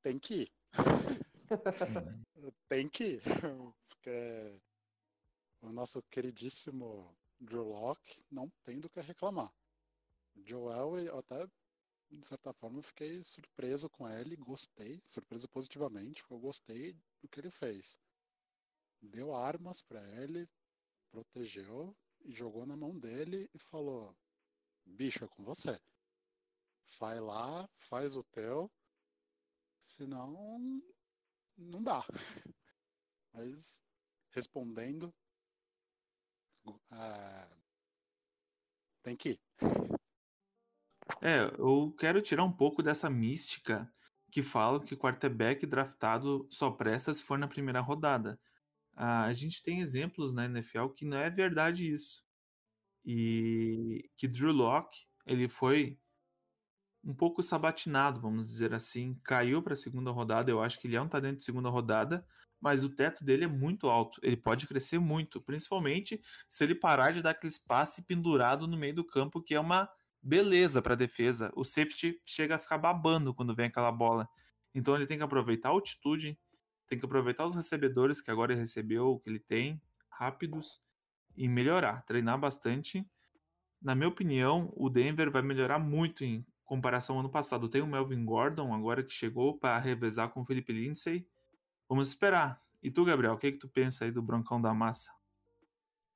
Tem que ir. Tem que ir. Porque o nosso queridíssimo Drew Locke não tem do que reclamar. Joel, até, de certa forma, fiquei surpreso com ele, gostei, surpreso positivamente, porque eu gostei do que ele fez. Deu armas para ele, protegeu e jogou na mão dele e falou: bicho, é com você. Vai lá, faz o teu, senão não dá. Mas respondendo, uh, tem que ir. É, eu quero tirar um pouco dessa mística que fala que quarterback draftado só presta se for na primeira rodada. Ah, a gente tem exemplos na NFL que não é verdade isso. e que Drew Locke ele foi um pouco sabatinado, vamos dizer assim, caiu para a segunda rodada. Eu acho que ele é um talento de segunda rodada, mas o teto dele é muito alto. Ele pode crescer muito, principalmente se ele parar de dar aquele espaço pendurado no meio do campo, que é uma beleza para defesa. O safety chega a ficar babando quando vem aquela bola. Então ele tem que aproveitar a altitude, tem que aproveitar os recebedores que agora ele recebeu, que ele tem, rápidos, e melhorar, treinar bastante. Na minha opinião, o Denver vai melhorar muito em comparação ao ano passado. Tem o Melvin Gordon agora que chegou para revezar com o Felipe Lindsay. Vamos esperar. E tu, Gabriel, o que, é que tu pensa aí do Broncão da Massa?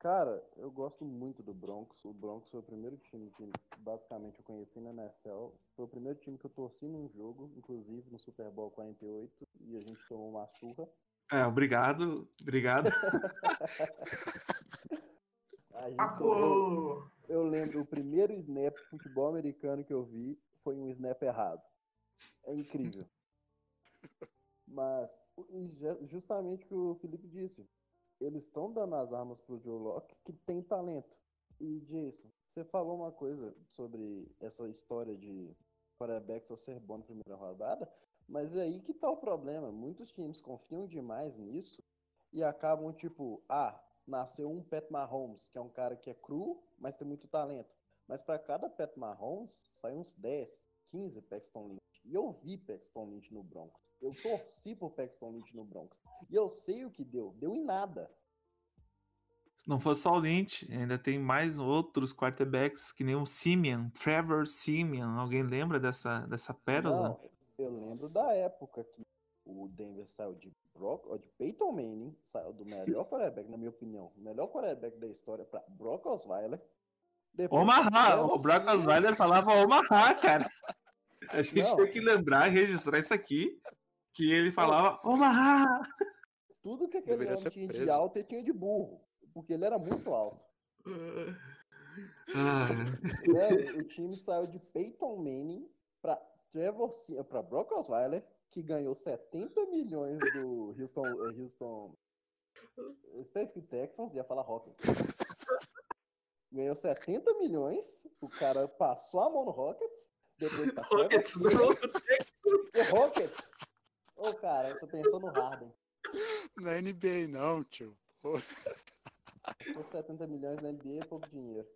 Cara, eu gosto muito do Broncos. O Broncos foi o primeiro time que basicamente eu conheci na NFL. Foi o primeiro time que eu torci num jogo, inclusive no Super Bowl 48, e a gente tomou uma surra. É, obrigado, obrigado. tomou... Eu lembro, o primeiro snap de futebol americano que eu vi foi um snap errado. É incrível. Mas, justamente o que o Felipe disse, eles estão dando as armas pro Joe Locke, que tem talento. E Jason, você falou uma coisa sobre essa história de quarterback só ser bom na primeira rodada, mas é aí que tá o problema. Muitos times confiam demais nisso e acabam tipo, ah, nasceu um Pat Mahomes, que é um cara que é cru, mas tem muito talento. Mas para cada Pat Mahomes, sai uns 10, 15 Paxton Lynch. E eu vi Paxton Lynch no Broncos. Eu torci pro Paxton Lynch no Broncos. E eu sei o que deu. Deu em nada. Se não fosse só o Lynch, ainda tem mais outros quarterbacks, que nem o Simeon, Trevor Simeon. Alguém lembra dessa, dessa pérola? Não, eu lembro da época que o Denver saiu de Brock, de Peyton Manning, saiu do melhor quarterback, na minha opinião, o melhor quarterback da história para Brock Osweiler. Omaha! O Brock Osweiler falava Omaha, cara. A gente Não. tem que lembrar, registrar isso aqui, que ele falava Omaha! Tudo que aquele homem tinha preso. de alto, ele tinha de burro, porque ele era muito alto. Ah. É, o time saiu de Peyton Manning para Trevor, para Brock Osweiler, que ganhou 70 milhões do Houston. Eh, Houston está escrito Texans, ia falar Rockets. Ganhou 70 milhões, o cara passou a mão no Rockets, depois passou Rockets não, Rockets. Ô, oh, cara, eu tô pensando no Harden. Não é NBA não, tio. Pô. 70 milhões na NBA é pouco dinheiro.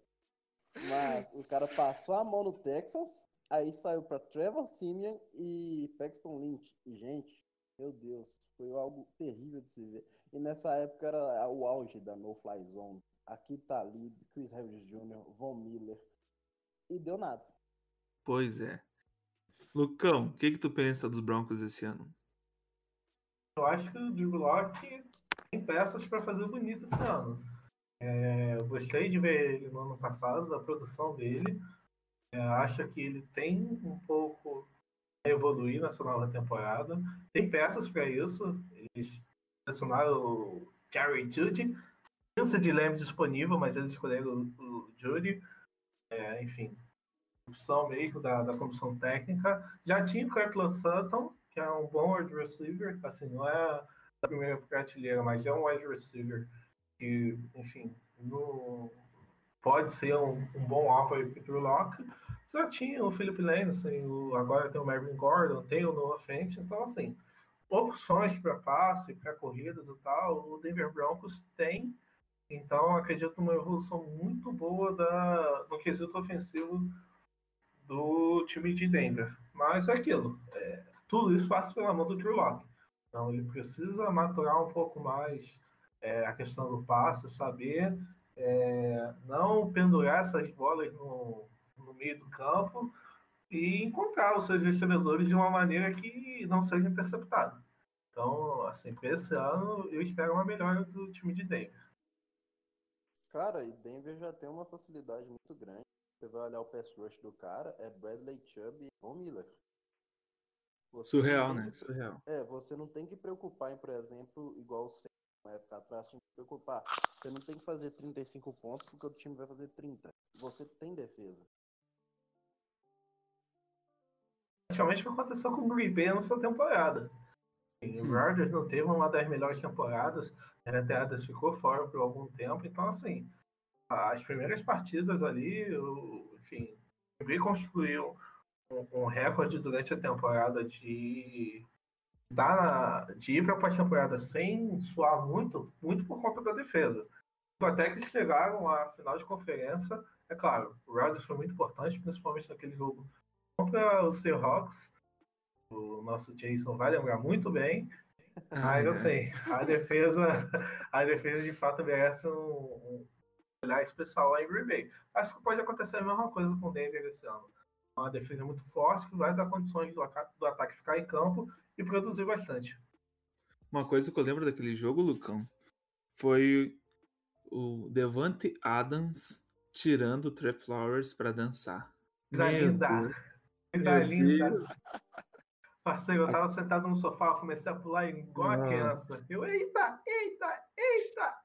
Mas o cara passou a mão no Texas, Aí saiu para Trevor Simeon e Paxton Lynch. E, gente, meu Deus, foi algo terrível de se ver. E nessa época era o auge da No Fly Zone. Aqui tá ali Chris Harris Jr., Von Miller. E deu nada. Pois é. Lucão, o que, que tu pensa dos Broncos esse ano? Eu acho que o Drew Locke tem peças para fazer bonito esse ano. É, gostei de ver ele no ano passado, da produção dele é, acha que ele tem um pouco a evoluir nessa nova temporada. Tem peças para isso. Eles selecionaram o Jerry Judy. Tinha de Lamb disponível, mas eles escolheram o, Judy. É, enfim, opção mesmo da, da comissão técnica. Já tinha o Kirkland Sutton, que é um bom wide receiver. Assim, não é da primeira prateleira, mas é um wide receiver que, enfim, no pode ser um, um bom alvo para o Drew Locke. Já tinha o Philip Lennon, o, agora tem o Marvin Gordon, tem o Noah Fent, então assim, opções para passe, para corridas e tal, o Denver Broncos tem. Então acredito numa evolução muito boa da, no quesito ofensivo do time de Denver. Mas é aquilo, é, tudo isso passa pela mão do Drew Locke. Então ele precisa maturar um pouco mais é, a questão do passe, saber é, não pendurar essas bolas no, no meio do campo e encontrar os seus recebedores de uma maneira que não seja interceptado. Então, assim, para esse ano eu espero uma melhora do time de Denver. Cara, e Denver já tem uma facilidade muito grande. Você vai olhar o pass rush do cara, é Bradley Chubb e Von Miller. Você Surreal, né? Que... Surreal. É, você não tem que preocupar em, por exemplo, igual o uma época atrás, tinha que preocupar. Você não tem que fazer 35 pontos porque o time vai fazer 30. Você tem defesa. Praticamente o que aconteceu com o Green Bay nessa temporada. O hum. Rodgers não teve uma das melhores temporadas, a Adams ficou fora por algum tempo, então assim, as primeiras partidas ali, enfim, o Green construiu um, recorde durante a temporada de, dar, de ir para a pós-temporada sem suar muito, muito por conta da defesa. Até que chegaram à final de conferência, é claro, o Rodgers foi muito importante, principalmente naquele jogo contra o Seahawks. O nosso Jason vai lembrar muito bem. Mas eu sei, a defesa, a defesa de fato merece um, um olhar especial lá em Green Bay. Acho que pode acontecer a mesma coisa com o Denver esse ano. Uma defesa muito forte que vai dar condições do, do ataque ficar em campo e produzir bastante. Uma coisa que eu lembro daquele jogo, Lucão, foi o Devante Adams tirando o Trey Flowers para dançar. Coisa linda! Coisa linda! Parceiro, eu tava sentado no sofá, comecei a pular igual a criança. Eu, eita, eita, eita!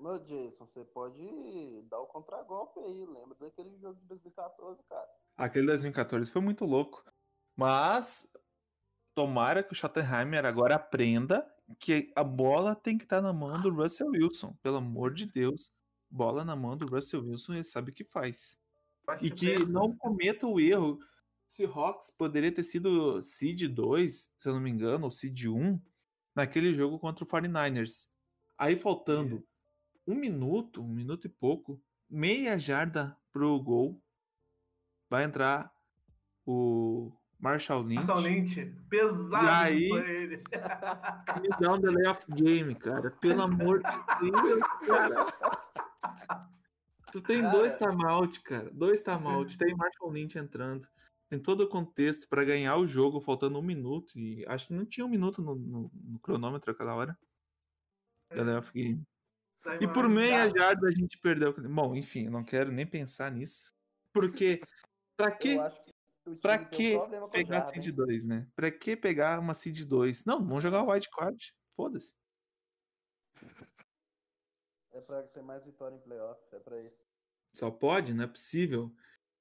Meu Jason, você pode dar o contragolpe aí. Lembra daquele jogo de 2014, cara? Aquele 2014 foi muito louco. Mas tomara que o Schottenheimer agora aprenda que a bola tem que estar tá na mão do Russell Wilson. Pelo amor de Deus. Bola na mão do Russell Wilson, ele sabe o que faz. E que não cometa o erro. Se Hawks poderia ter sido seed 2, se eu não me engano, ou seed 1, naquele jogo contra o 49ers. Aí faltando um minuto, um minuto e pouco, meia jarda pro gol, vai entrar o Marshall Lynch. Marshall Lynch, pesado e aí, ele. Me dá um delay of game, cara. Pelo amor de Deus, cara. Tu tem cara. dois timeout, cara. Dois timeout. Tem Marshall Lynch entrando. Tem todo o contexto para ganhar o jogo, faltando um minuto. E acho que não tinha um minuto no, no, no cronômetro aquela hora. Delay of game. E por meia jarda a gente perdeu. Bom, enfim, eu não quero nem pensar nisso. Porque, pra que. Pra que pegar Seed 2, né? Pra que pegar uma Seed 2? Não, vamos jogar o Wild Card. Foda-se. É pra ter mais vitória em playoff, é pra isso. Só pode, não é possível.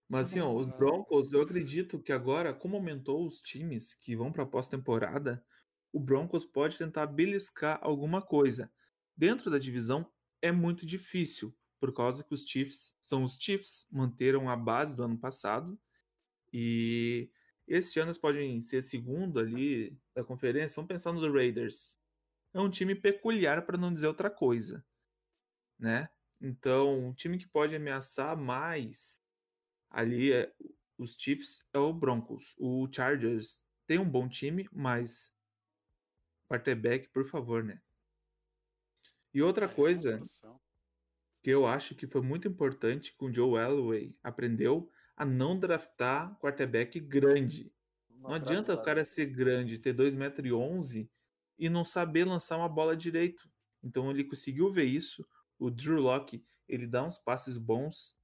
Mas assim, ó, os Broncos, eu acredito que agora, como aumentou os times que vão pra pós-temporada, o Broncos pode tentar beliscar alguma coisa dentro da divisão é muito difícil, por causa que os Chiefs são os Chiefs, manteram a base do ano passado e esse ano eles podem ser segundo ali da conferência. Vamos pensar nos Raiders. É um time peculiar para não dizer outra coisa, né? Então, um time que pode ameaçar mais ali é, os Chiefs é o Broncos. O Chargers tem um bom time, mas quarterback, por favor, né? E outra é, coisa que eu acho que foi muito importante que o Joe Elway aprendeu a não draftar quarterback grande. Não, não adianta o cara ser grande, ter 2,11m e não saber lançar uma bola direito. Então ele conseguiu ver isso. O Drew Locke, ele dá uns passes bons,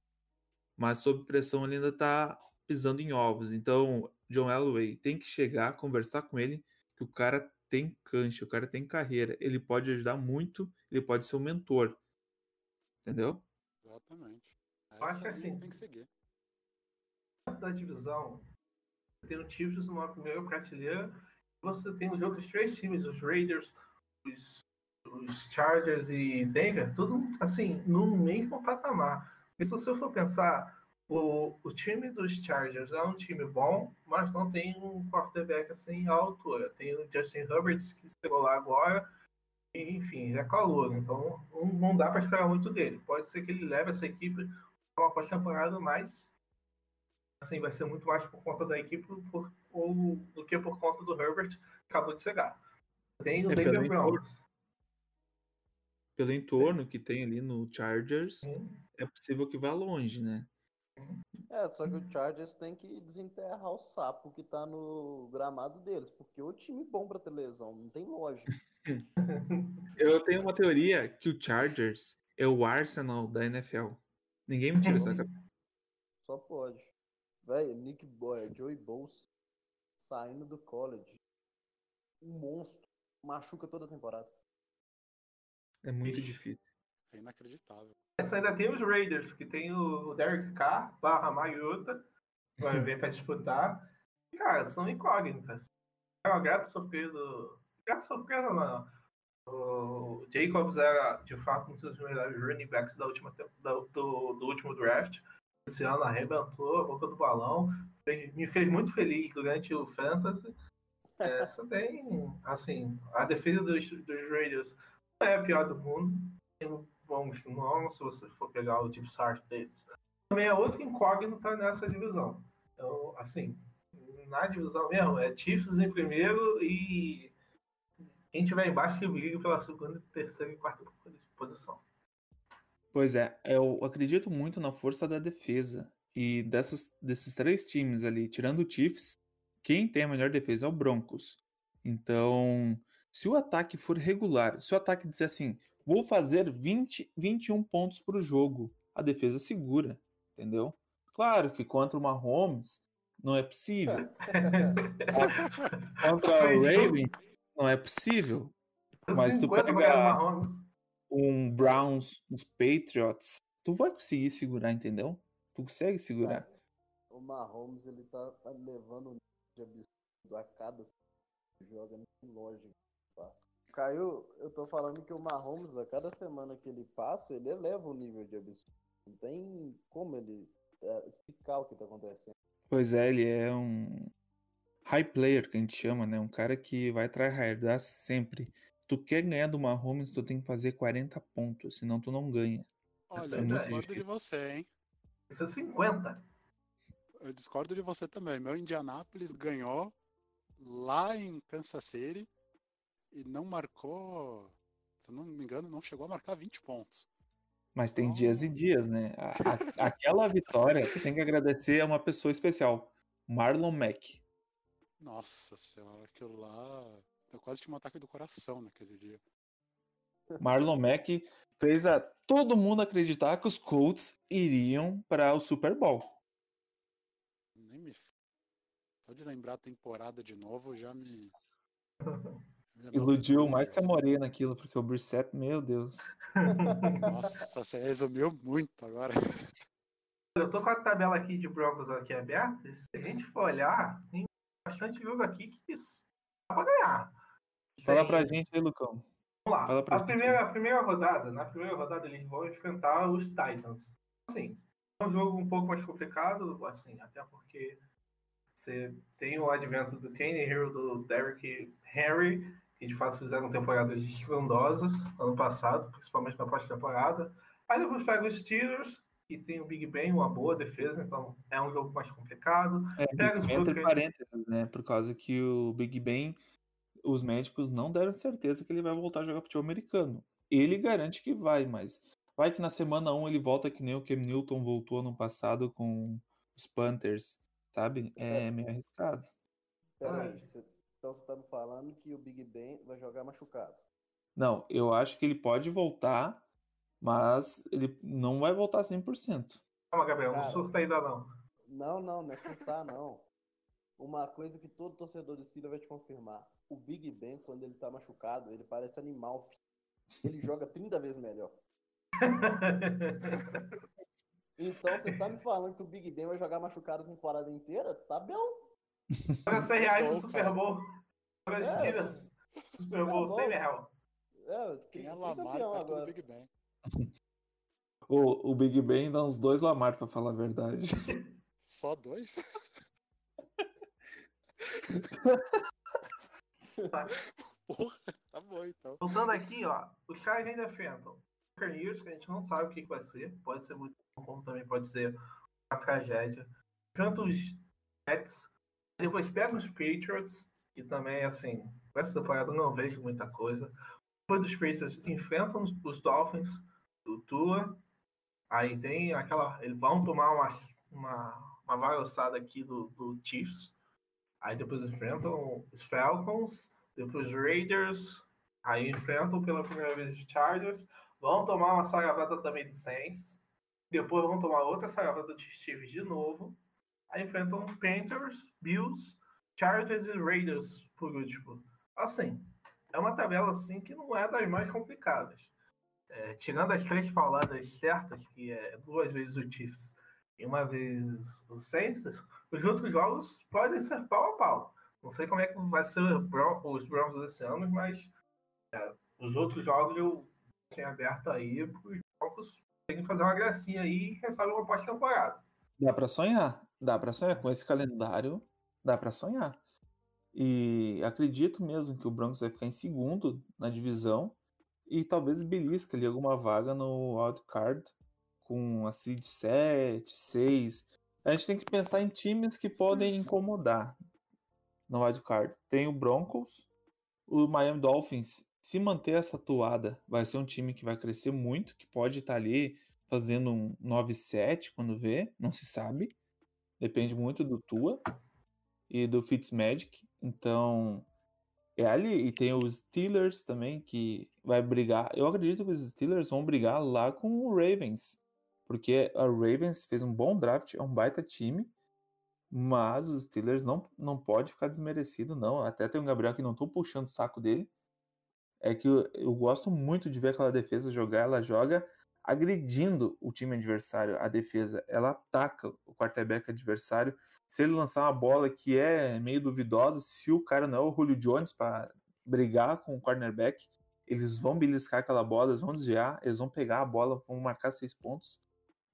mas sob pressão ele ainda tá pisando em ovos. Então, John Elway tem que chegar, conversar com ele, que o cara tem cancha, o cara tem carreira, ele pode ajudar muito, ele pode ser um mentor. Entendeu? Exatamente. Essa Acho que assim, tem que seguir. Da divisão, tem o Chiefs numa primeira prateleira, você tem os outros três times, os Raiders, os, os Chargers e Denver, tudo assim, no mesmo patamar. E se você for pensar, o, o time dos Chargers é um time bom, mas não tem um quarterback assim à altura. Tem o Justin Herbert que chegou lá agora, e, enfim, é calor, então não, não dá para esperar muito dele. Pode ser que ele leve essa equipe a uma pós-temporada, mas assim, vai ser muito mais por conta da equipe por, ou, do que por conta do Herbert que acabou de chegar. Tem o é Denver Browns. Pelo entorno que tem ali no Chargers, é possível que vá longe, né? É, só que o Chargers tem que desenterrar o sapo que tá no gramado deles, porque o time bom pra ter lesão, não tem lógica. Eu tenho uma teoria que o Chargers é o Arsenal da NFL. Ninguém me tira essa cabeça. Só pode. Velho, Nick Boyer, Joey Bowles saindo do college. Um monstro. Machuca toda a temporada. É muito difícil. É inacreditável. Essa ainda tem os Raiders, que tem o Derek Carr barra Mariota, vai ver para disputar. Cara, são incógnitas. É uma grata surpresa. Grata surpresa não. O Jacobs era, de fato, um dos melhores running backs da última, do, do último draft. Esse ano arrebentou a boca do balão. Me fez muito feliz durante o Fantasy. Essa tem, assim, a defesa dos, dos Raiders não é a pior do mundo. Tem bons nomes, se você for pegar o Deep Start deles. Também é outro incógnita nessa divisão. Então, assim, na divisão mesmo, é Chiefs em primeiro e quem tiver embaixo que briga pela segunda, terceira e quarta posição. Pois é, eu acredito muito na força da defesa. E dessas, desses três times ali, tirando o Chiefs, quem tem a melhor defesa é o Broncos. Então, se o ataque for regular, se o ataque disser assim, vou fazer 20, 21 pontos para o jogo, a defesa segura, entendeu? Claro que contra o Mahomes não é possível. contra o Ravens não é possível. Mas tu pega um Browns, uns Patriots, tu vai conseguir segurar, entendeu? Tu consegue segurar. o Mahomes, ele tá, tá levando um de absurdo a cada joga nem lógico Caiu, eu tô falando que o Mahomes, a cada semana que ele passa, ele eleva o nível de absurdo. Não tem como ele é, explicar o que tá acontecendo. Pois é, ele é um high player, que a gente chama, né? Um cara que vai tryhardar sempre. Tu quer ganhar do Mahomes, tu tem que fazer 40 pontos, senão tu não ganha. Olha, é eu discordo de você, hein? Isso é 50. Eu discordo de você também. Meu Indianapolis ganhou lá em Kansas City e não marcou, se não me engano, não chegou a marcar 20 pontos. Mas tem dias e dias, né? A, a, aquela vitória, você tem que agradecer a uma pessoa especial, Marlon Mack. Nossa senhora, aquilo lá. Eu quase tinha um ataque do coração naquele dia. Marlon Mack fez a todo mundo acreditar que os Colts iriam para o Super Bowl. Nem me. Só de lembrar a temporada de novo já me. Iludiu mais que a Morena aquilo, porque o Brissett, meu Deus. Nossa, você resumiu muito agora. Eu tô com a tabela aqui de Broncos aqui aberta. Se a gente for olhar, tem bastante jogo aqui que dá pra ganhar. Fala Sem... pra gente aí, Lucão. Vamos lá. A primeira, a primeira rodada, na primeira rodada eles vão enfrentar os Titans. Assim, é um jogo um pouco mais complicado, assim, até porque você tem o advento do Kenny Hero, do Derrick Henry, que de fato fizeram temporadas estrondosas ano passado, principalmente na pós-temporada. Aí depois pega os Steelers, que tem o Big Ben, uma boa defesa, então é um jogo mais complicado. É, pega os entre parênteses, né? Por causa que o Big Ben, os médicos não deram certeza que ele vai voltar a jogar futebol americano. Ele garante que vai, mas vai que na semana 1 ele volta que nem o Cam Newton voltou no passado com os Panthers, sabe? É, é. meio arriscado. Peraí, você então você tá me falando que o Big Ben vai jogar machucado. Não, eu acho que ele pode voltar, mas ele não vai voltar 100%. Calma, Gabriel, Cara, não surta ainda não. Não, não, não é surtar não. Uma coisa que todo torcedor de Síria vai te confirmar. O Big Ben, quando ele tá machucado, ele parece animal. Ele joga 30 vezes melhor. então você tá me falando que o Big Ben vai jogar machucado a temporada inteira? Tá bom. Paga 100 reais no Super Bowl. Paga as é. Super Bowl, 100 reais. É, quem é Lamar perto do Big Ben. O, o Big Ben dá uns dois Lamar, pra falar a verdade. Só dois? tá. Porra, tá bom então. Voltando aqui, ó. Os caras ainda enfrentam o News, que a gente não sabe o que vai ser. Pode ser muito bom, como também pode ser uma tragédia. Enfrenta os Jets, depois pega os Patriots, que também, assim, essa temporada não vejo muita coisa. Depois dos Patriots enfrentam os Dolphins do Tua. Aí tem aquela. Eles vão tomar uma, uma, uma varoçada aqui do, do Chiefs. Aí depois enfrentam os Falcons, depois os Raiders. Aí enfrentam pela primeira vez os Chargers. Vão tomar uma saravada também do Saints. Depois vão tomar outra saravada do Chiefs de novo. Aí enfrentam Panthers, Bills, Chargers e Raiders por último. Assim, é uma tabela assim que não é das mais complicadas. É, tirando as três pauladas certas, que é duas vezes o Chiefs e uma vez o Saints, os outros jogos podem ser pau a pau. Não sei como é que vai ser os Browns desse ano, mas é, Os outros jogos eu tenho aberto aí os jogos tem que fazer uma gracinha aí e quem uma pós-temporada. Dá para sonhar, dá para sonhar com esse calendário, dá para sonhar. E acredito mesmo que o Broncos vai ficar em segundo na divisão e talvez belisca ali alguma vaga no wildcard com a seed 7, 6. A gente tem que pensar em times que podem incomodar no wildcard. Tem o Broncos, o Miami Dolphins. Se manter essa toada, vai ser um time que vai crescer muito, que pode estar ali fazendo um 9-7 quando vê, não se sabe. Depende muito do Tua e do Fitzmagic. Então, é ali. E tem os Steelers também, que vai brigar. Eu acredito que os Steelers vão brigar lá com o Ravens. Porque a Ravens fez um bom draft, é um baita time. Mas os Steelers não, não pode ficar desmerecido, não. Até tem um Gabriel que não tô puxando o saco dele. É que eu, eu gosto muito de ver aquela defesa jogar. Ela joga agredindo o time adversário, a defesa. Ela ataca o quarterback adversário. Se ele lançar uma bola que é meio duvidosa, se o cara não é o Julio Jones para brigar com o cornerback, eles vão beliscar aquela bola, eles vão desviar, eles vão pegar a bola, vão marcar seis pontos.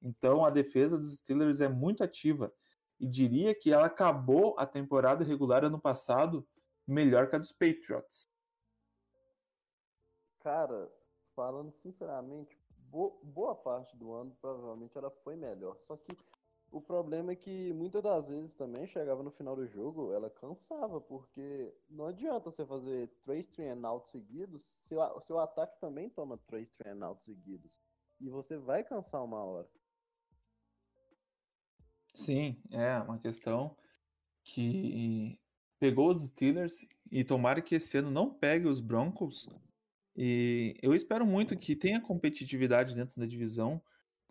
Então a defesa dos Steelers é muito ativa e diria que ela acabou a temporada regular ano passado melhor que a dos Patriots. Cara, falando sinceramente, boa parte do ano provavelmente ela foi melhor. Só que o problema é que muitas das vezes também chegava no final do jogo, ela cansava, porque não adianta você fazer três three and out seguidos, seu, seu ataque também toma três three and out seguidos. E você vai cansar uma hora. Sim, é uma questão que pegou os Steelers e tomara que esse ano não pegue os Broncos. E eu espero muito que tenha competitividade dentro da divisão,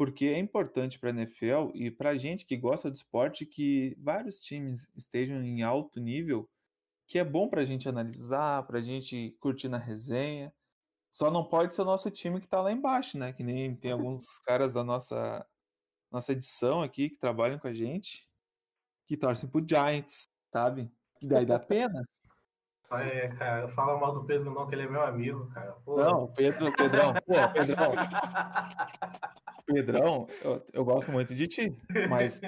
porque é importante para a NFL e para a gente que gosta do esporte que vários times estejam em alto nível, que é bom para a gente analisar, para a gente curtir na resenha. Só não pode ser o nosso time que está lá embaixo, né? Que nem tem alguns caras da nossa nossa edição aqui que trabalham com a gente, que torcem pro Giants, sabe? Que daí dá pena. É, cara, fala mal do Pedro não, que ele é meu amigo, cara. Pô. Não, Pedro, Pedrão, pô, Pedrão. Pedrão, eu, eu gosto muito de ti, mas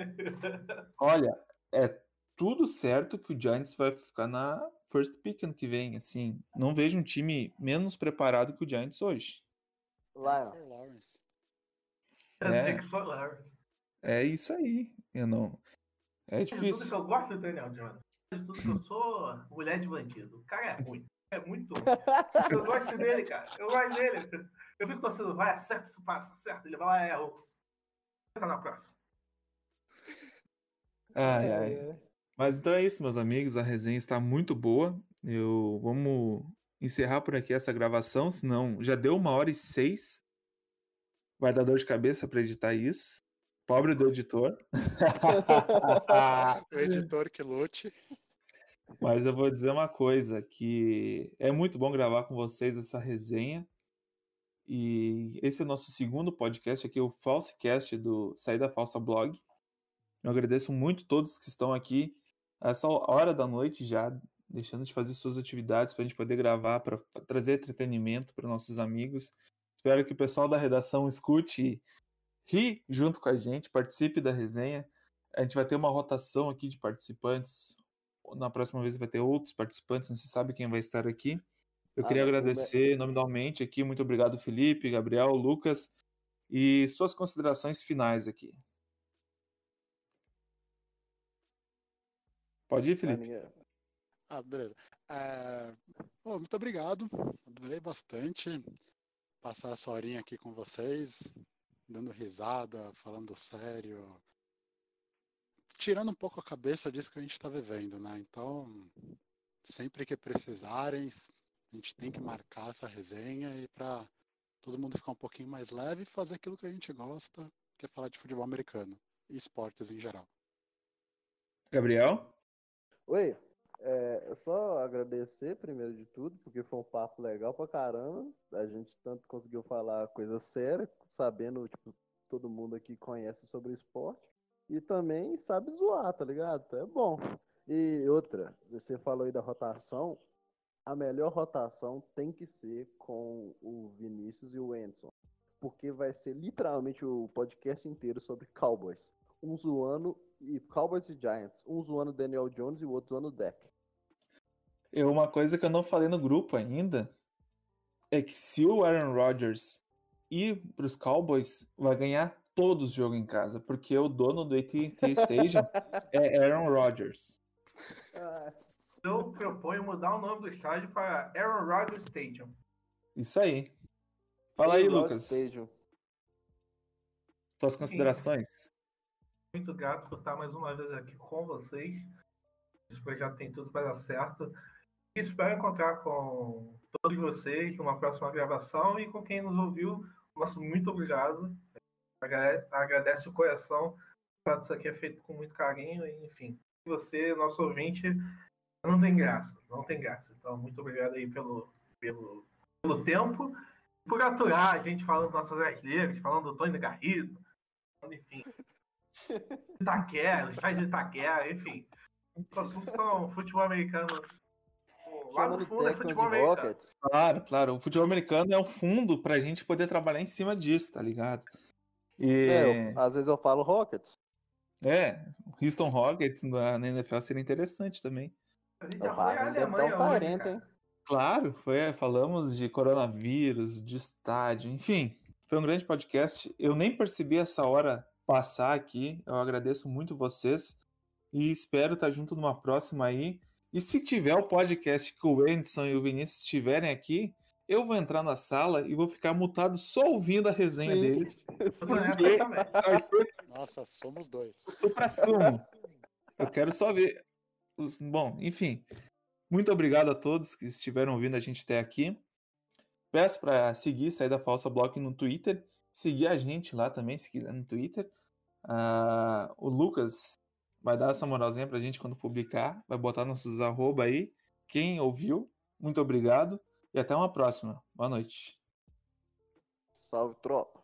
olha, é tudo certo que o Giants vai ficar na first pick ano que vem, assim. Não vejo um time menos preparado que o Giants hoje. Lions. É, é isso aí. Eu não. É difícil. tudo que eu gosto do Daniel Jones. De tudo que eu sou mulher de bandido. O cara é ruim. É muito ruim. Eu gosto dele, cara. Eu gosto dele. Eu fico torcendo, vai, acerta esse passo, acerta. Ele vai lá, o. Tá na próxima. Ai, ai. Mas então é isso, meus amigos. A resenha está muito boa. Eu vamos encerrar por aqui essa gravação, senão já deu uma hora e seis. Vai dar dor de cabeça para editar isso. Pobre do editor. o editor que lute. Mas eu vou dizer uma coisa, que é muito bom gravar com vocês essa resenha. E esse é o nosso segundo podcast aqui, o Falsecast do Saída Falsa Blog. Eu agradeço muito todos que estão aqui essa hora da noite já, deixando de fazer suas atividades para a gente poder gravar, para trazer entretenimento para nossos amigos. Espero que o pessoal da redação escute e ri junto com a gente, participe da resenha. A gente vai ter uma rotação aqui de participantes. Na próxima vez vai ter outros participantes, não se sabe quem vai estar aqui. Eu ah, queria agradecer nominalmente aqui. Muito obrigado, Felipe, Gabriel, Lucas. E suas considerações finais aqui. Pode ir, Felipe. Ah, beleza. É... Oh, muito obrigado. Adorei bastante passar essa horinha aqui com vocês, dando risada, falando sério, tirando um pouco a cabeça disso que a gente está vivendo, né? Então, sempre que precisarem, a gente tem que marcar essa resenha e para todo mundo ficar um pouquinho mais leve e fazer aquilo que a gente gosta, que é falar de futebol americano e esportes em geral. Gabriel? Oi, é, só agradecer primeiro de tudo, porque foi um papo legal pra caramba. A gente tanto conseguiu falar coisa séria, sabendo, tipo, todo mundo aqui conhece sobre esporte. E também sabe zoar, tá ligado? Então é bom. E outra, você falou aí da rotação. A melhor rotação tem que ser com o Vinícius e o Anderson. Porque vai ser literalmente o podcast inteiro sobre Cowboys. Um zoando e Cowboys e Giants. Um zoando Daniel Jones e o outro zoando Deck. E uma coisa que eu não falei no grupo ainda é que se o Aaron Rodgers ir para os Cowboys, vai ganhar todos os jogos em casa, porque o dono do AT&T Stadium é Aaron Rodgers. Eu proponho mudar o nome do estádio para Aaron Rodgers Stadium. Isso aí. Fala aí, Aaron Lucas. Stadium. Suas considerações. Muito grato por estar mais uma vez aqui com vocês. Esse projeto tem tudo para dar certo. Espero encontrar com todos vocês numa próxima gravação e com quem nos ouviu. Nosso muito obrigado. Agrade- Agradece o coração. Isso aqui é feito com muito carinho. e, Enfim, você, nosso ouvinte, não tem graça. Não tem graça. Então, muito obrigado aí pelo, pelo, pelo tempo. Por aturar a gente falando nossas asneiras, falando do Tony Garrido. falando, Enfim. Itaquera, estádio de Itaquera, enfim. Os assuntos são futebol americano. Lá no fundo é futebol americano. Claro, claro. O futebol americano é um fundo pra gente poder trabalhar em cima disso, tá ligado? E É, eu- às vezes eu falo Rockets. é, o Houston Rockets na, na NFL seria interessante também. A gente O já foi à deve dar Alemanha um hoje? Claro, foi, falamos de coronavírus, de estádio, enfim, foi um grande podcast. Eu nem percebi essa hora passar aqui. Eu agradeço muito vocês e espero estar junto numa próxima aí. E se tiver o podcast que o Anderson e o Vinícius estiverem aqui, eu vou entrar na sala e vou ficar mutado só ouvindo a resenha Sim. deles. Porque Nossa, somos dois. supra-sumo. Eu quero só ver. Os... Bom, enfim. Muito obrigado a todos que estiveram ouvindo a gente até aqui. Peço para seguir Saída Falsa Block no Twitter. Seguir a gente lá também, se quiser, no Twitter. Ah, o Lucas vai dar essa moralzinha pra gente quando publicar. Vai botar nossos arroba aí. Quem ouviu, muito obrigado. E até uma próxima. Boa noite. Salve, tropa.